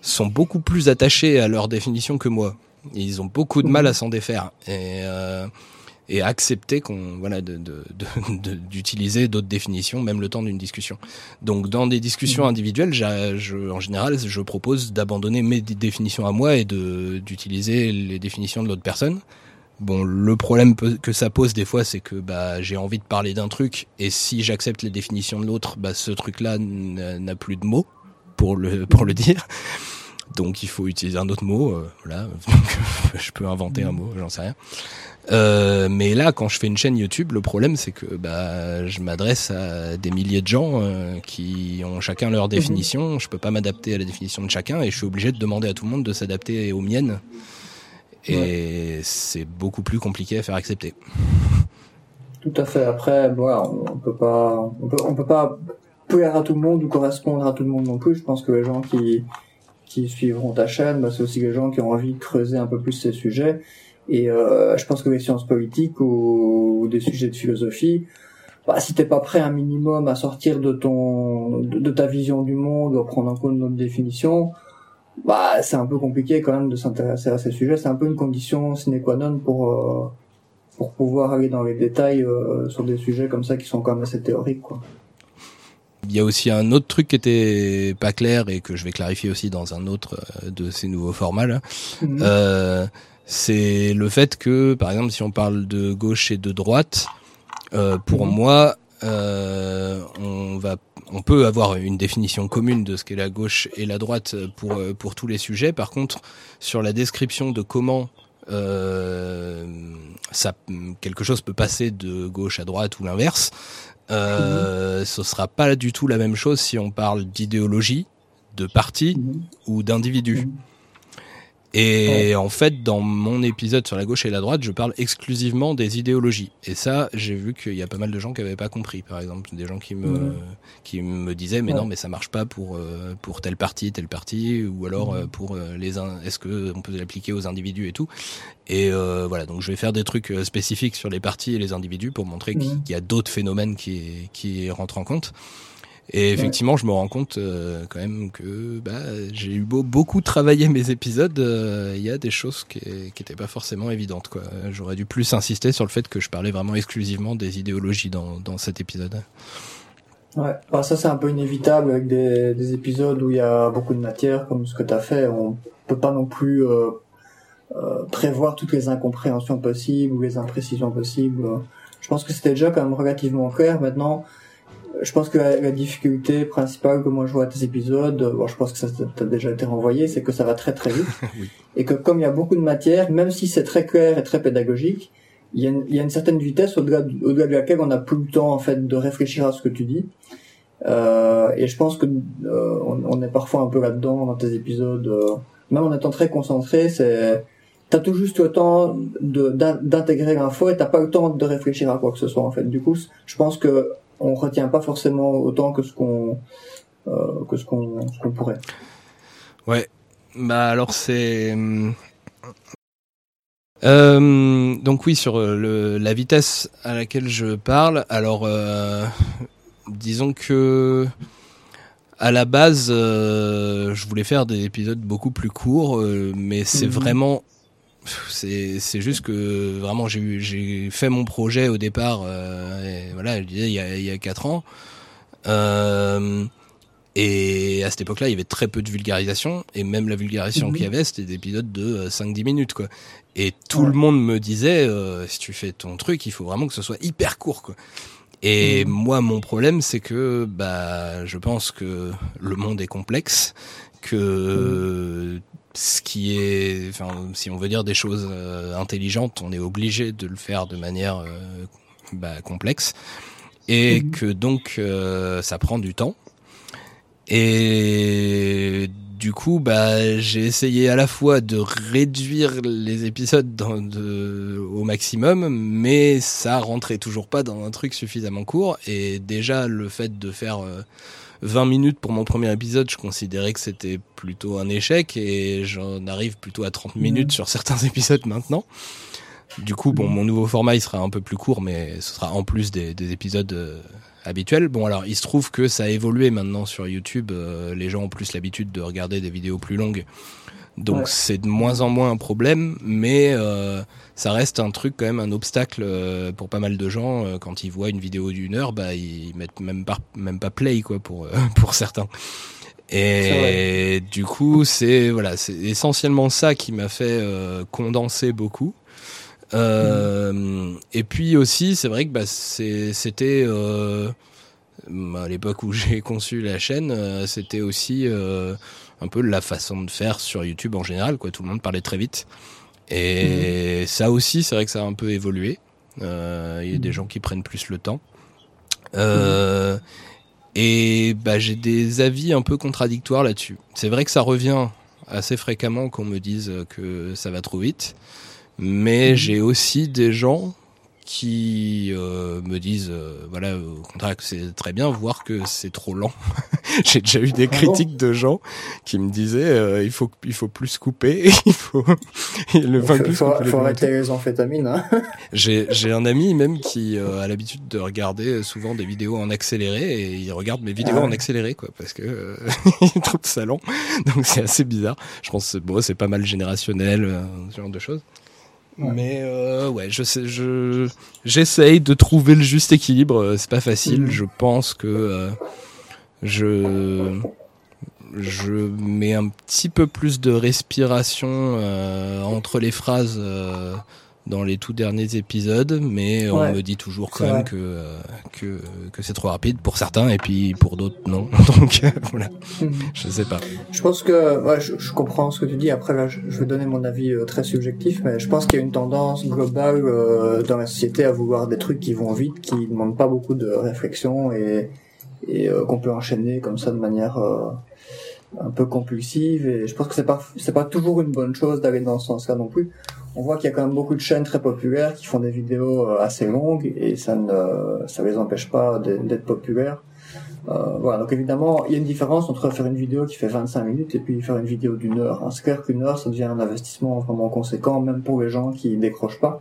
sont beaucoup plus attachés à leur définition que moi. Ils ont beaucoup de mal à s'en défaire et, euh, et à accepter qu'on voilà de- de- de- de- d'utiliser d'autres définitions, même le temps d'une discussion. Donc dans des discussions Mhm. individuelles, je, en général, je propose d'abandonner mes dé- définitions à moi et d'utiliser les définitions de l'autre personne. Bon, le problème que ça pose des fois, c'est que bah, j'ai envie de parler d'un truc, et si j'accepte les définitions de l'autre, bah, ce truc-là n'a n'a plus de mots pour le pour le dire. Donc il faut utiliser un autre mot. euh, voilà, je peux inventer un mot, j'en sais rien. Euh, mais là, quand je fais une chaîne YouTube, le problème c'est que bah, je m'adresse à des milliers de gens euh, qui ont chacun leur définition. Je peux pas m'adapter à la définition de chacun, et je suis obligé de demander à tout le monde de s'adapter aux miennes. Et c'est beaucoup plus compliqué à faire accepter. Tout à fait. Après, voilà, on peut pas, on peut, on peut pas plaire à tout le monde ou correspondre à tout le monde non plus. Je pense que les gens qui, qui suivront ta chaîne, bah, c'est aussi les gens qui ont envie de creuser un peu plus ces sujets. Et euh, je pense que les sciences politiques ou, des sujets de philosophie, bah, si t'es pas prêt un minimum à sortir de ton, de, ta vision du monde à prendre en compte notre définition, bah, c'est un peu compliqué quand même de s'intéresser à ces sujets. C'est un peu une condition sine qua non pour, euh, pour pouvoir aller dans les détails euh, sur des sujets comme ça qui sont quand même assez théoriques, quoi. Il y a aussi un autre truc qui était pas clair et que je vais clarifier aussi dans un autre euh, de ces nouveaux formats là. Mhm. Euh, c'est le fait que, par exemple, si on parle de gauche et de droite, euh, pour Mhm. moi, euh, on va, on peut avoir une définition commune de ce qu'est la gauche et la droite pour euh, pour tous les sujets. Par contre, sur la description de comment euh, ça, quelque chose peut passer de gauche à droite ou l'inverse, euh, ce sera pas du tout la même chose si on parle d'idéologie, de parti Mhm. ou d'individu. Mhm. Et en fait, dans mon épisode sur la gauche et la droite, je parle exclusivement des idéologies. Et ça, j'ai vu qu'il y a pas mal de gens qui avaient pas compris. Par exemple, des gens qui me qui me disaient mais Ouais. non, mais ça marche pas pour euh, pour tel parti, tel parti, ou alors euh, pour euh, les est-ce que on peut l'appliquer aux individus et tout. Et euh, voilà, donc je vais faire des trucs spécifiques sur les partis et les individus pour montrer qu'il y a d'autres phénomènes qui qui rentrent en compte. Et effectivement, je me rends compte euh, quand même que bah, j'ai eu beau, beaucoup travaillé mes épisodes. euh, Il y a des choses qui n'étaient pas forcément évidentes. quoi. J'aurais dû plus insister sur le fait que je parlais vraiment exclusivement des idéologies dans, dans cet épisode. Ouais, bah, ça c'est un peu inévitable avec des, des épisodes où il y a beaucoup de matière, comme ce que tu as fait. On peut pas non plus euh, prévoir toutes les incompréhensions possibles ou les imprécisions possibles. Je pense que c'était déjà quand même relativement clair. Maintenant, je pense que la, la difficulté principale que moi je vois à tes épisodes, euh, bon, je pense que ça t'a déjà été renvoyé, c'est que ça va très très vite. Oui. Et que comme il y a beaucoup de matière, même si c'est très clair et très pédagogique, il y a une, il y a une certaine vitesse au-delà de, au-delà de laquelle on n'a plus le temps en fait de réfléchir à ce que tu dis. Euh, et je pense que euh, on, on est parfois un peu là-dedans dans tes épisodes. euh, même en étant très concentré, c'est t'as tout juste le temps d'intégrer l'info et t'as pas le temps de réfléchir à quoi que ce soit en fait. Du coup, je pense que on retient pas forcément autant que ce qu'on euh, que ce qu'on ce qu'on pourrait. Ouais, Bah alors c'est euh, donc oui sur le, la vitesse à laquelle je parle. Alors euh, disons que à la base euh, je voulais faire des épisodes beaucoup plus courts, euh, mais c'est mhm. vraiment c'est juste que vraiment j'ai fait mon projet au départ. Et voilà, je disais il y a il y a quatre ans. Euh, et à cette époque-là, il y avait très peu de vulgarisation, et même la vulgarisation qu'il y avait, c'était des épisodes de 5-10 euh, minutes, quoi. Et tout le monde me disait, euh, si tu fais ton truc, il faut vraiment que ce soit hyper court, quoi. Et mhm. moi, mon problème, c'est que, bah, je pense que le monde est complexe, que mhm. Ce qui est, enfin, si on veut dire des choses euh, intelligentes, on est obligé de le faire de manière bah, complexe, et que donc ça prend du temps. Et du coup, bah, j'ai essayé à la fois de réduire les épisodes dans de, au maximum, mais ça rentrait toujours pas dans un truc suffisamment court. Et déjà, le fait de faire 20 euh, minutes pour mon premier épisode, je considérais que c'était plutôt un échec, et j'en arrive plutôt à 30 minutes sur certains épisodes maintenant. Du coup, bon, mon nouveau format, il sera un peu plus court, mais ce sera en plus des, des épisodes euh, habituel. Bon, alors il se trouve que ça a évolué maintenant sur YouTube. Euh, les gens ont plus l'habitude de regarder des vidéos plus longues. Donc c'est de moins en moins un problème, mais euh, ça reste un truc quand même, un obstacle euh, pour pas mal de gens. quand ils voient une vidéo d'une heure, bah ils mettent même pas même pas play quoi pour pour certains. Et du coup, c'est voilà, c'est essentiellement ça qui m'a fait condenser beaucoup. Euh, et puis aussi, c'est vrai que bah, c'était euh, à l'époque où j'ai conçu la chaîne, euh, c'était aussi euh, un peu la façon de faire sur YouTube en général. Quoi, tout le monde parlait très vite. Et mhm. ça aussi, c'est vrai que ça a un peu évolué. Il y a des mhm. gens qui prennent plus le temps. Mhm. Et bah, j'ai des avis un peu contradictoires là-dessus. C'est vrai que ça revient assez fréquemment qu'on me dise que ça va trop vite. Mais j'ai aussi des gens qui euh, me disent, euh, voilà, au contraire que c'est très bien, voire que c'est trop lent. j'ai déjà eu des ah critiques de gens qui me disaient, euh, il faut il faut plus couper, il faut le faut, plus faut, faut arrêter les amphétamines. Hein. j'ai j'ai un ami même qui a l'habitude de regarder souvent des vidéos en accéléré et il regarde mes vidéos ah en accéléré quoi, parce que il trouve ça lent. Donc c'est assez bizarre. Je pense bon c'est pas mal générationnel, ce genre de choses. Mais euh, ouais, je sais, je j'essaye de trouver le juste équilibre. Euh, c'est pas facile. Mm. Je pense que euh, je je mets un petit peu plus de respiration euh, entre les phrases dans les tout derniers épisodes, mais on me dit toujours quand même que, euh, que, que c'est trop rapide pour certains et puis pour d'autres non. Donc euh, voilà, mhm. je sais pas. Je pense que ouais, je, je, comprends ce que tu dis. Après là, je, vais donner mon avis euh, très subjectif, mais je pense qu'il y a une tendance globale dans la société à vouloir des trucs qui vont vite, qui demandent pas beaucoup de réflexion et, et qu'on peut enchaîner comme ça de manière un peu compulsive. Et je pense que c'est pas c'est pas toujours une bonne chose d'aller dans ce sens-là non plus on voit qu'il y a quand même beaucoup de chaînes très populaires qui font des vidéos euh, assez longues et ça ne ça les empêche pas d'être populaires. Euh, voilà, donc évidemment, il y a une différence entre faire une vidéo qui fait 25 minutes et puis faire une vidéo d'une heure. C'est clair qu'une heure, ça devient un investissement vraiment conséquent, même pour les gens qui décrochent pas.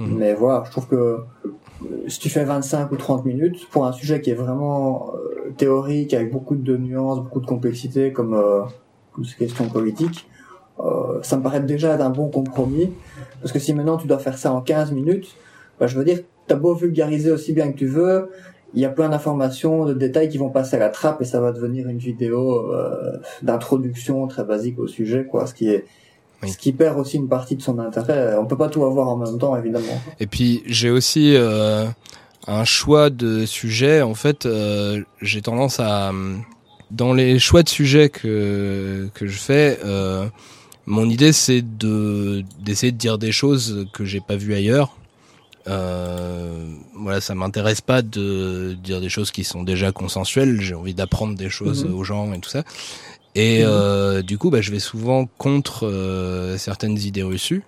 Mhm. Mais voilà, je trouve que euh, si tu fais 25 ou 30 minutes pour un sujet qui est vraiment théorique, avec beaucoup de nuances, beaucoup de complexité, comme euh, ces questions politiques, euh, ça me paraît déjà d'un bon compromis. Parce que si maintenant tu dois faire ça en 15 minutes, bah, je veux dire, t'as beau vulgariser aussi bien que tu veux, il y a plein d'informations, de détails qui vont passer à la trappe et ça va devenir une vidéo euh, d'introduction très basique au sujet, quoi. Ce qui est ce qui perd aussi une partie de son intérêt. On peut pas tout avoir en même temps, évidemment. Et puis j'ai aussi euh, un choix de sujet. En fait, euh, j'ai tendance à dans les choix de sujets que que je fais. Mon idée, c'est de d'essayer de dire des choses que j'ai pas vues ailleurs. Euh, voilà, ça m'intéresse pas de dire des choses qui sont déjà consensuelles. J'ai envie d'apprendre des choses mhm. aux gens et tout ça. Et mhm. euh, du coup, bah, je vais souvent contre euh, certaines idées reçues.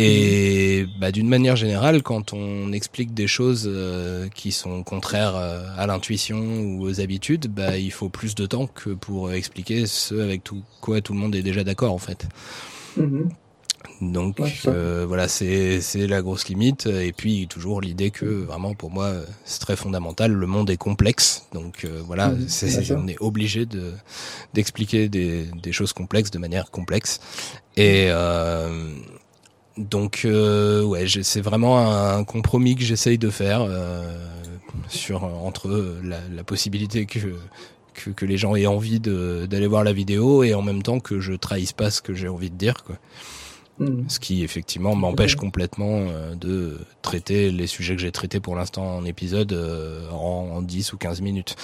Et bah, d'une manière générale, quand on explique des choses euh, qui sont contraires euh, à l'intuition ou aux habitudes, bah, il faut plus de temps que pour expliquer ce avec tout quoi tout le monde est déjà d'accord en fait. Mhm. Donc euh, voilà, c'est c'est la grosse limite. Et puis toujours l'idée que vraiment pour moi c'est très fondamental. Le monde est complexe, donc voilà, bien c'est- sûr. on est obligé de d'expliquer des des choses complexes de manière complexe. Et euh, donc euh, ouais, c'est vraiment un compromis que j'essaye de faire euh, sur entre la, la possibilité que, que que les gens aient envie de d'aller voir la vidéo et en même temps que je trahisse pas ce que j'ai envie de dire quoi. Mhm. Ce qui effectivement m'empêche complètement euh, de traiter les sujets que j'ai traités pour l'instant en épisode euh, en, en 10 ou 15 minutes.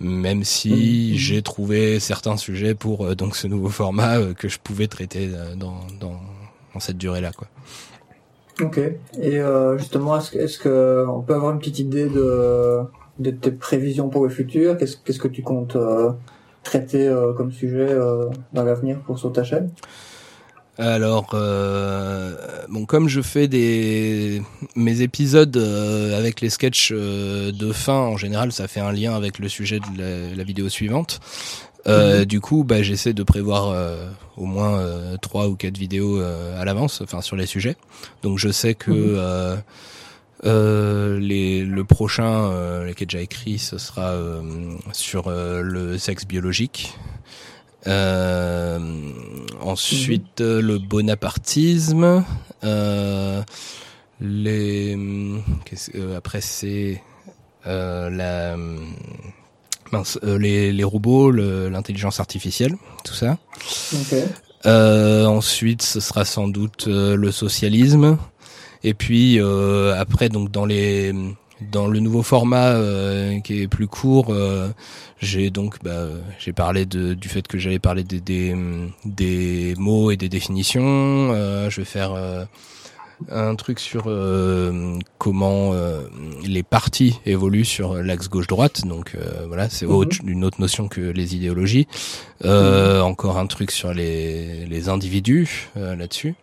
Même si Mhm. j'ai trouvé certains sujets pour euh, donc ce nouveau format euh, que je pouvais traiter euh, dans, dans, dans cette durée-là. Quoi. Ok. Et euh, justement, est-ce est-ce que on peut avoir une petite idée de, de tes prévisions pour le futur? Qu'est-ce que tu comptes euh, traiter euh, comme sujet dans l'avenir pour sur ta chaîne? Alors, bon, comme je fais des mes épisodes avec les sketchs de fin, en général, ça fait un lien avec le sujet de la, la vidéo suivante. Euh, Mhm. Du coup, bah, j'essaie de prévoir euh, au moins euh, trois ou quatre vidéos euh, à l'avance, enfin sur les sujets. Donc, je sais que Mhm. euh, les, le prochain, qui est déjà écrit, ce sera sur le sexe biologique. Ensuite, euh, le bonapartisme. Les, euh, après, c'est la mince, euh, les, les robots, le- l'intelligence artificielle, tout ça. Ok. Euh, ensuite, ce sera sans doute euh, le socialisme. Et puis euh, après, donc dans les dans le nouveau format euh, qui est plus court, euh, j'ai donc bah, j'ai parlé de, du fait que j'allais parler des, des des mots et des définitions. Euh, je vais faire euh, un truc sur euh, comment euh, les partis évoluent sur l'axe gauche-droite. Donc euh, voilà, c'est Mhm. autre- une autre notion que les idéologies. Euh, Encore un truc sur les, les individus euh, là-dessus.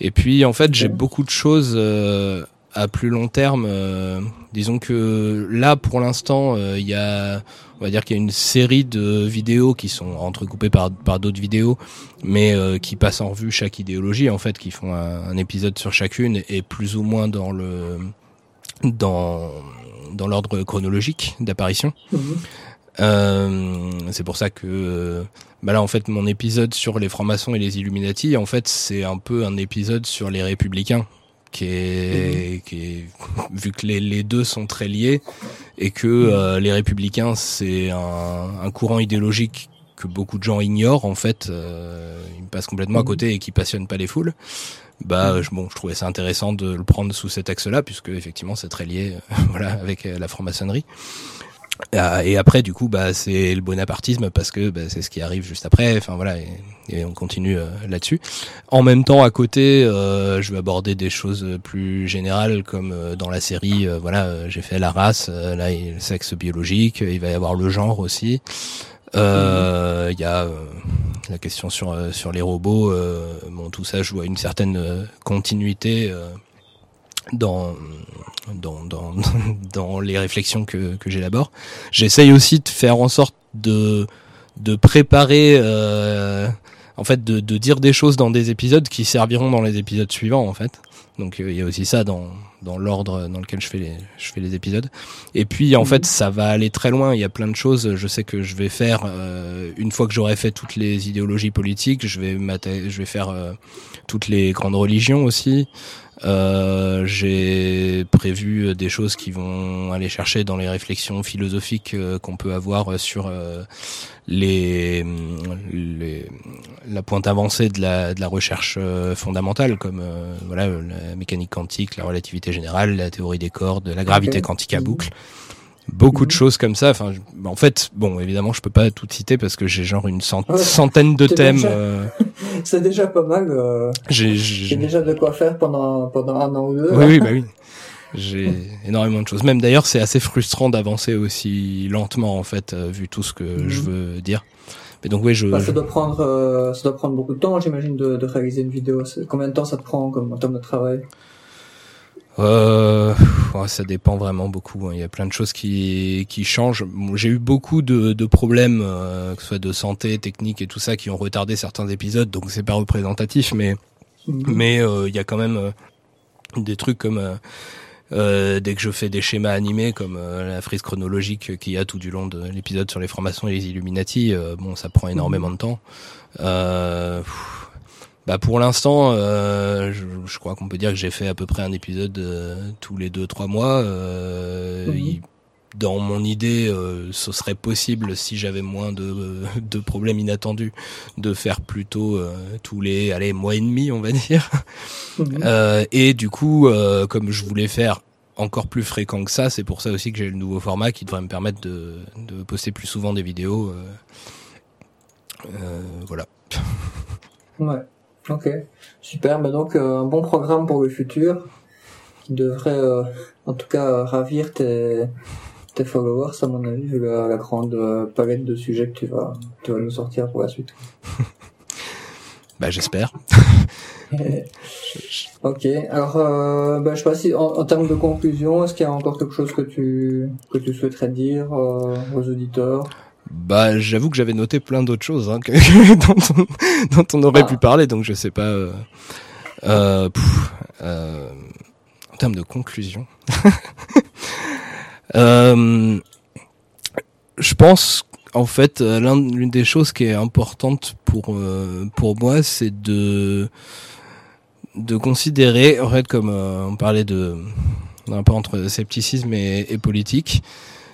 Et puis en fait, j'ai Ok. beaucoup de choses euh, à plus long terme. euh, disons que là, pour l'instant, euh, il y a, on va dire qu'il y a une série de vidéos qui sont entrecoupées par par d'autres vidéos, mais euh, qui passent en revue chaque idéologie en fait, qui font un, un épisode sur chacune et plus ou moins dans le dans dans l'ordre chronologique d'apparition. Mhm. Euh, c'est pour ça que euh, bah là en fait mon épisode sur les francs-maçons et les Illuminati en fait c'est un peu un épisode sur les républicains qui est, qui est vu que les, les deux sont très liés et que euh, les républicains c'est un, un courant idéologique que beaucoup de gens ignorent en fait euh, ils passent complètement à côté et qui passionne pas les foules. Bah je, bon je trouvais ça intéressant de le prendre sous cet axe là puisque effectivement c'est très lié euh, voilà avec euh, la franc-maçonnerie et après, du coup, bah, c'est le bonapartisme parce que bah, c'est ce qui arrive juste après. Enfin voilà, et, on continue euh, là-dessus. En même temps, à côté, euh, je vais aborder des choses plus générales comme euh, dans la série. euh, voilà, euh, j'ai fait la race, euh, là, il y a le sexe biologique. Il va y avoir le genre aussi. Euh, Il y a euh, la question sur euh, sur les robots. euh, bon, tout ça, je vois une certaine euh, continuité. Dans, dans, dans, dans les réflexions que, que j'élabore. J'essaye aussi de faire en sorte de, de préparer, euh, en fait, de, de dire des choses dans des épisodes qui serviront dans les épisodes suivants, en fait. Donc euh, il y a aussi ça dans, dans l'ordre dans lequel je fais les, je fais les épisodes. Et puis en Mhm. fait ça va aller très loin. Il y a plein de choses. Je sais que je vais faire euh, une fois que j'aurai fait toutes les idéologies politiques, je vais je vais faire euh, toutes les grandes religions aussi. Euh, j'ai prévu des choses qui vont aller chercher dans les réflexions philosophiques euh, qu'on peut avoir sur euh, les, les la pointe avancée de la, de la recherche fondamentale comme voilà la mécanique quantique, la relativité générale, la théorie des cordes, la gravité quantique à boucle. Beaucoup de Mhm. choses comme ça. Enfin, en fait, bon, évidemment, je peux pas tout citer parce que j'ai genre une centaine de thèmes. déjà- euh, C'est déjà pas mal. Euh, j'ai, déjà de quoi faire pendant pendant un an ou deux. Oui, oui, bah oui. J'ai énormément de choses. Même d'ailleurs, c'est assez frustrant d'avancer aussi lentement, en fait, euh, vu tout ce que Mhm. je veux dire. Mais donc oui, je. Bah, ça doit prendre, euh, ça doit prendre beaucoup de temps, j'imagine, de, de réaliser une vidéo. Combien de temps ça te prend comme en termes de travail? Euh, ça dépend vraiment beaucoup. Hein. Il y a plein de choses qui, qui changent. J'ai eu beaucoup de, de problèmes, euh, que ce soit de santé, technique et tout ça, qui ont retardé certains épisodes, donc c'est pas représentatif, mais mhm. mais euh, il y a quand même euh, des trucs comme euh, dès que je fais des schémas animés comme la frise chronologique qu'il y a tout du long de l'épisode sur les formations et les Illuminati, bon, ça prend énormément de temps. Euh, bah pour l'instant, euh, je, crois qu'on peut dire que j'ai fait à peu près un épisode euh, tous les deux trois mois. Euh, mhm. dans mon idée, ce serait possible si j'avais moins de, de, problèmes inattendus de faire plutôt tous les allez mois et demi, on va dire. Mhm. et du coup, comme je voulais faire encore plus fréquent que ça, c'est pour ça aussi que j'ai le nouveau format qui devrait me permettre de, de poster plus souvent des vidéos. voilà. Ouais. Ok, super. Mais donc euh, un bon programme pour le futur qui devrait euh, en tout cas euh, ravir tes, tes followers à mon avis vu la, grande palette de sujets que tu vas, tu vas nous sortir pour la suite. bah j'espère. ok, alors bah, je sais pas si en, termes de conclusion, est-ce qu'il y a encore quelque chose que tu que tu souhaiterais dire aux auditeurs? Bah, j'avoue que j'avais noté plein d'autres choses hein, que, dont, on, aurait pu parler, donc je sais pas. Euh, euh, euh, en termes de conclusion, euh, je pense en fait l'une des choses qui est importante pour pour moi, c'est de de considérer en fait comme on parlait de un peu entre scepticisme et, et politique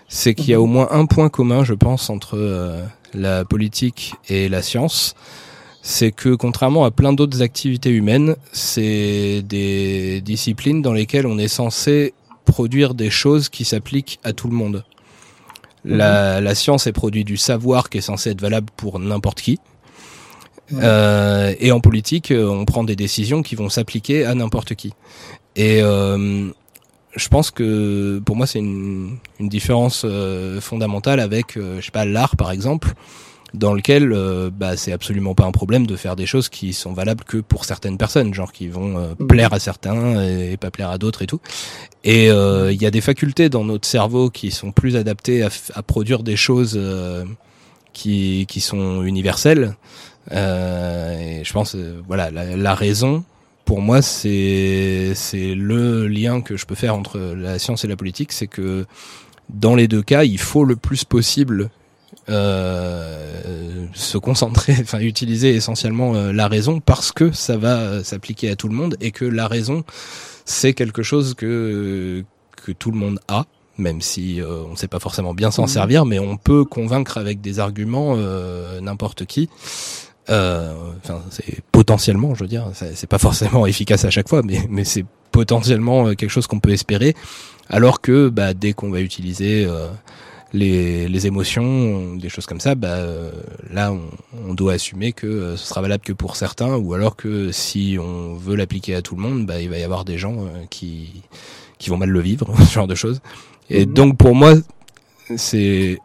c'est qu'il y a au moins un point commun, je pense, entre euh, la politique et la science. C'est que contrairement à plein d'autres activités humaines, c'est des disciplines dans lesquelles on est censé produire des choses qui s'appliquent à tout le monde. La, la, science est produit du savoir qui est censé être valable pour n'importe qui. Euh, et en politique, on prend des décisions qui vont s'appliquer à n'importe qui. Et euh, je pense que pour moi c'est une, une, différence euh, fondamentale avec euh, je sais pas l'art par exemple dans lequel euh, bah, c'est absolument pas un problème de faire des choses qui sont valables que pour certaines personnes genre qui vont mm. plaire à certains et, pas plaire à d'autres et tout et il y a des facultés dans notre cerveau qui sont plus adaptées à, à produire des choses qui, qui sont universelles et je pense voilà la, la raison pour moi, c'est c'est le lien que je peux faire entre la science et la politique, c'est que dans les deux cas, il faut le plus possible euh, se concentrer, enfin utiliser essentiellement euh, la raison parce que ça va euh, s'appliquer à tout le monde et que la raison c'est quelque chose que que tout le monde a, même si on ne sait pas forcément bien s'en mmh. servir, mais on peut convaincre avec des arguments n'importe qui. Euh, enfin, c'est potentiellement, je veux dire, c'est pas forcément efficace à chaque fois, mais, mais c'est potentiellement euh, quelque chose qu'on peut espérer. Alors que bah, dès qu'on va utiliser euh, les, les, émotions, des choses comme ça, bah, là, on, on, doit assumer que ce sera valable que pour certains, ou alors que si on veut l'appliquer à tout le monde, bah, il va y avoir des gens qui, qui vont mal le vivre, ce genre de choses. Et mhm. donc pour moi, c'est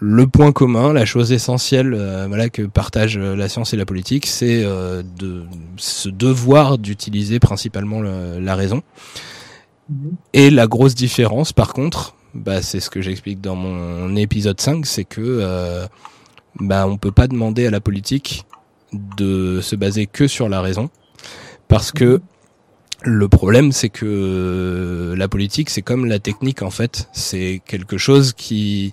le point commun, la chose essentielle euh, voilà, que partagent euh, la science et la politique, c'est euh, de ce devoir d'utiliser principalement la raison. Mhm. Et la grosse différence, par contre, bah, c'est ce que j'explique dans mon épisode 5, c'est que bah, on peut pas demander à la politique de se baser que sur la raison, parce que mhm. le problème, c'est que la politique, c'est comme la technique en fait, c'est quelque chose qui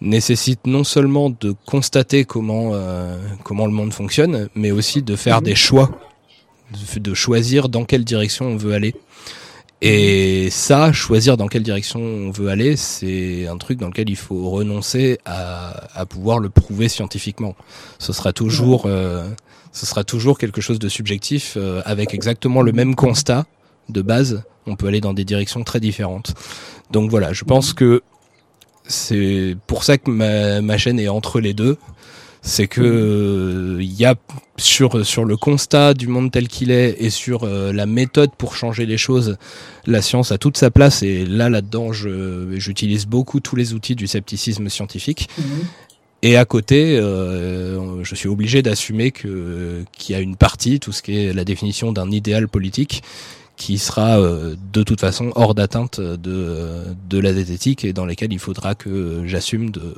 nécessite non seulement de constater comment euh, comment le monde fonctionne, mais aussi de faire des choix, de, choisir dans quelle direction on veut aller. Et ça, choisir dans quelle direction on veut aller, c'est un truc dans lequel il faut renoncer à, à pouvoir le prouver scientifiquement. Ce sera toujours, euh, ce sera toujours quelque chose de subjectif euh, avec exactement le même constat de base. On peut aller dans des directions très différentes. Donc voilà, je pense que c'est pour ça que ma, ma, chaîne est entre les deux. C'est que il y a sur sur le constat du monde tel qu'il est et sur euh, la méthode pour changer les choses, la science a toute sa place et là là-dedans je j'utilise beaucoup tous les outils du scepticisme scientifique. Mhm. et à côté, euh, je suis obligé d'assumer que qu'il y a une partie, tout ce qui est la définition d'un idéal politique, qui sera euh, de toute façon hors d'atteinte de de la zététique et dans lesquelles il faudra que j'assume de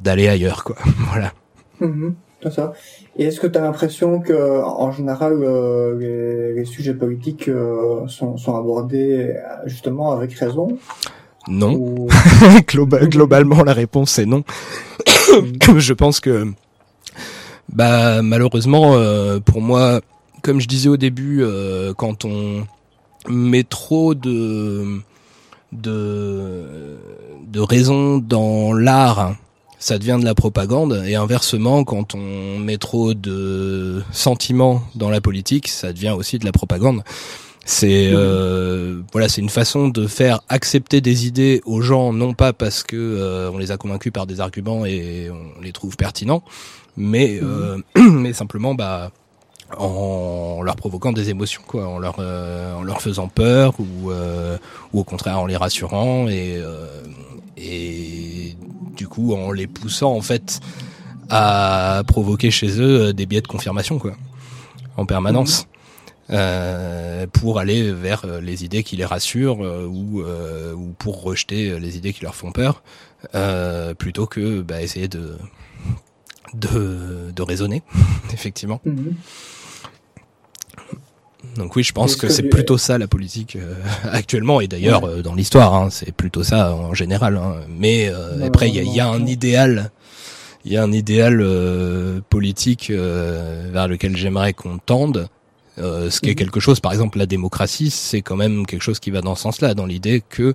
d'aller ailleurs, quoi. voilà. Mhm, ça. Et est-ce que tu as l'impression que, en général, euh, les, les, sujets politiques euh, sont, sont abordés justement avec raison? Non. globalement, la réponse est non. je pense que, bah, malheureusement, euh, pour moi, comme je disais au début, euh, quand on met trop de de de raisons dans l'art, ça devient de la propagande. Et inversement, quand on met trop de sentiments dans la politique, ça devient aussi de la propagande. C'est euh, voilà, c'est une façon de faire accepter des idées aux gens, non pas parce que euh, on les a convaincus par des arguments et on les trouve pertinents, mais euh, mais simplement bah en leur provoquant des émotions quoi, en leur en leur faisant peur ou ou au contraire en les rassurant et et du coup en les poussant en fait à provoquer chez eux des biais de confirmation quoi en permanence. Euh, pour aller vers euh, les idées qui les rassurent euh, ou, euh, ou pour rejeter les idées qui leur font peur, plutôt que bah, essayer de, de, de raisonner, effectivement. Mhm. Donc oui, je pense que, c'est plutôt ça la politique actuellement et d'ailleurs dans l'histoire, hein, c'est plutôt ça en général. Hein. Mais après, il y a, y a, un idéal, il y a un idéal politique vers lequel j'aimerais qu'on tende, euh, ce qui est mhm. quelque chose, par exemple, la démocratie, c'est quand même quelque chose qui va dans ce sens-là, dans l'idée que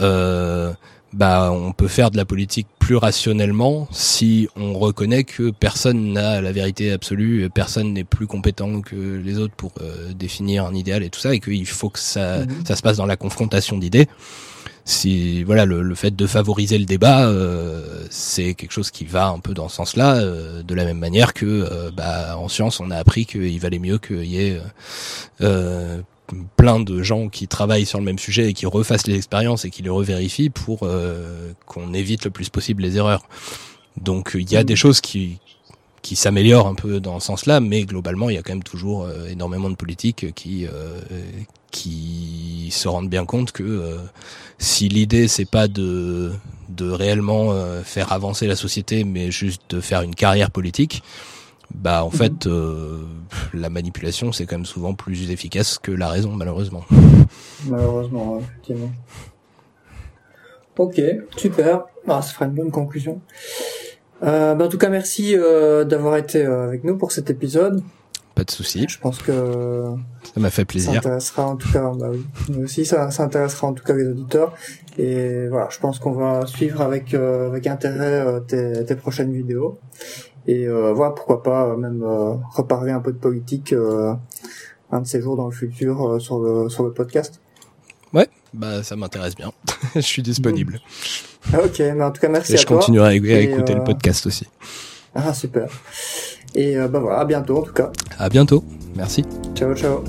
euh, bah on peut faire de la politique plus rationnellement si on reconnaît que personne n'a la vérité absolue, personne n'est plus compétent que les autres pour euh, définir un idéal et tout ça, et qu'il faut que ça, mhm. ça se passe dans la confrontation d'idées si voilà le, fait de favoriser le débat, euh, c'est quelque chose qui va un peu dans ce sens-là, euh, de la même manière que euh, bah, en science on a appris qu'il valait mieux qu'il y ait plein de gens qui travaillent sur le même sujet et qui refassent les expériences et qui les revérifient pour qu'on évite le plus possible les erreurs. Donc il y a des choses qui qui s'améliorent un peu dans ce sens-là, mais globalement, il y a quand même toujours énormément de politiques qui qui se rendent bien compte que si l'idée c'est pas de de réellement euh, faire avancer la société, mais juste de faire une carrière politique, bah en mhm. fait euh, la manipulation c'est quand même souvent plus efficace que la raison malheureusement. Malheureusement, effectivement. Ok, super. Ah, ça fera une bonne conclusion. Euh, bah, en tout cas, merci euh, d'avoir été avec nous pour cet épisode. Pas de souci. Je pense que ça m'a fait plaisir. Ça intéressera en tout cas, bah oui, nous aussi ça, ça, intéressera en tout cas les auditeurs. Et voilà, je pense qu'on va suivre avec euh, avec intérêt euh, tes, tes, prochaines vidéos. Et euh, voilà, pourquoi pas euh, même reparler un peu de politique un de ces jours dans le futur sur le sur le podcast. Ouais, bah ça m'intéresse bien. je suis disponible. Ok, mais en tout cas merci Et à je continuerai à écouter le podcast aussi. Ah super. Et euh, bah voilà, à bientôt en tout cas. À bientôt. Merci. Ciao, ciao.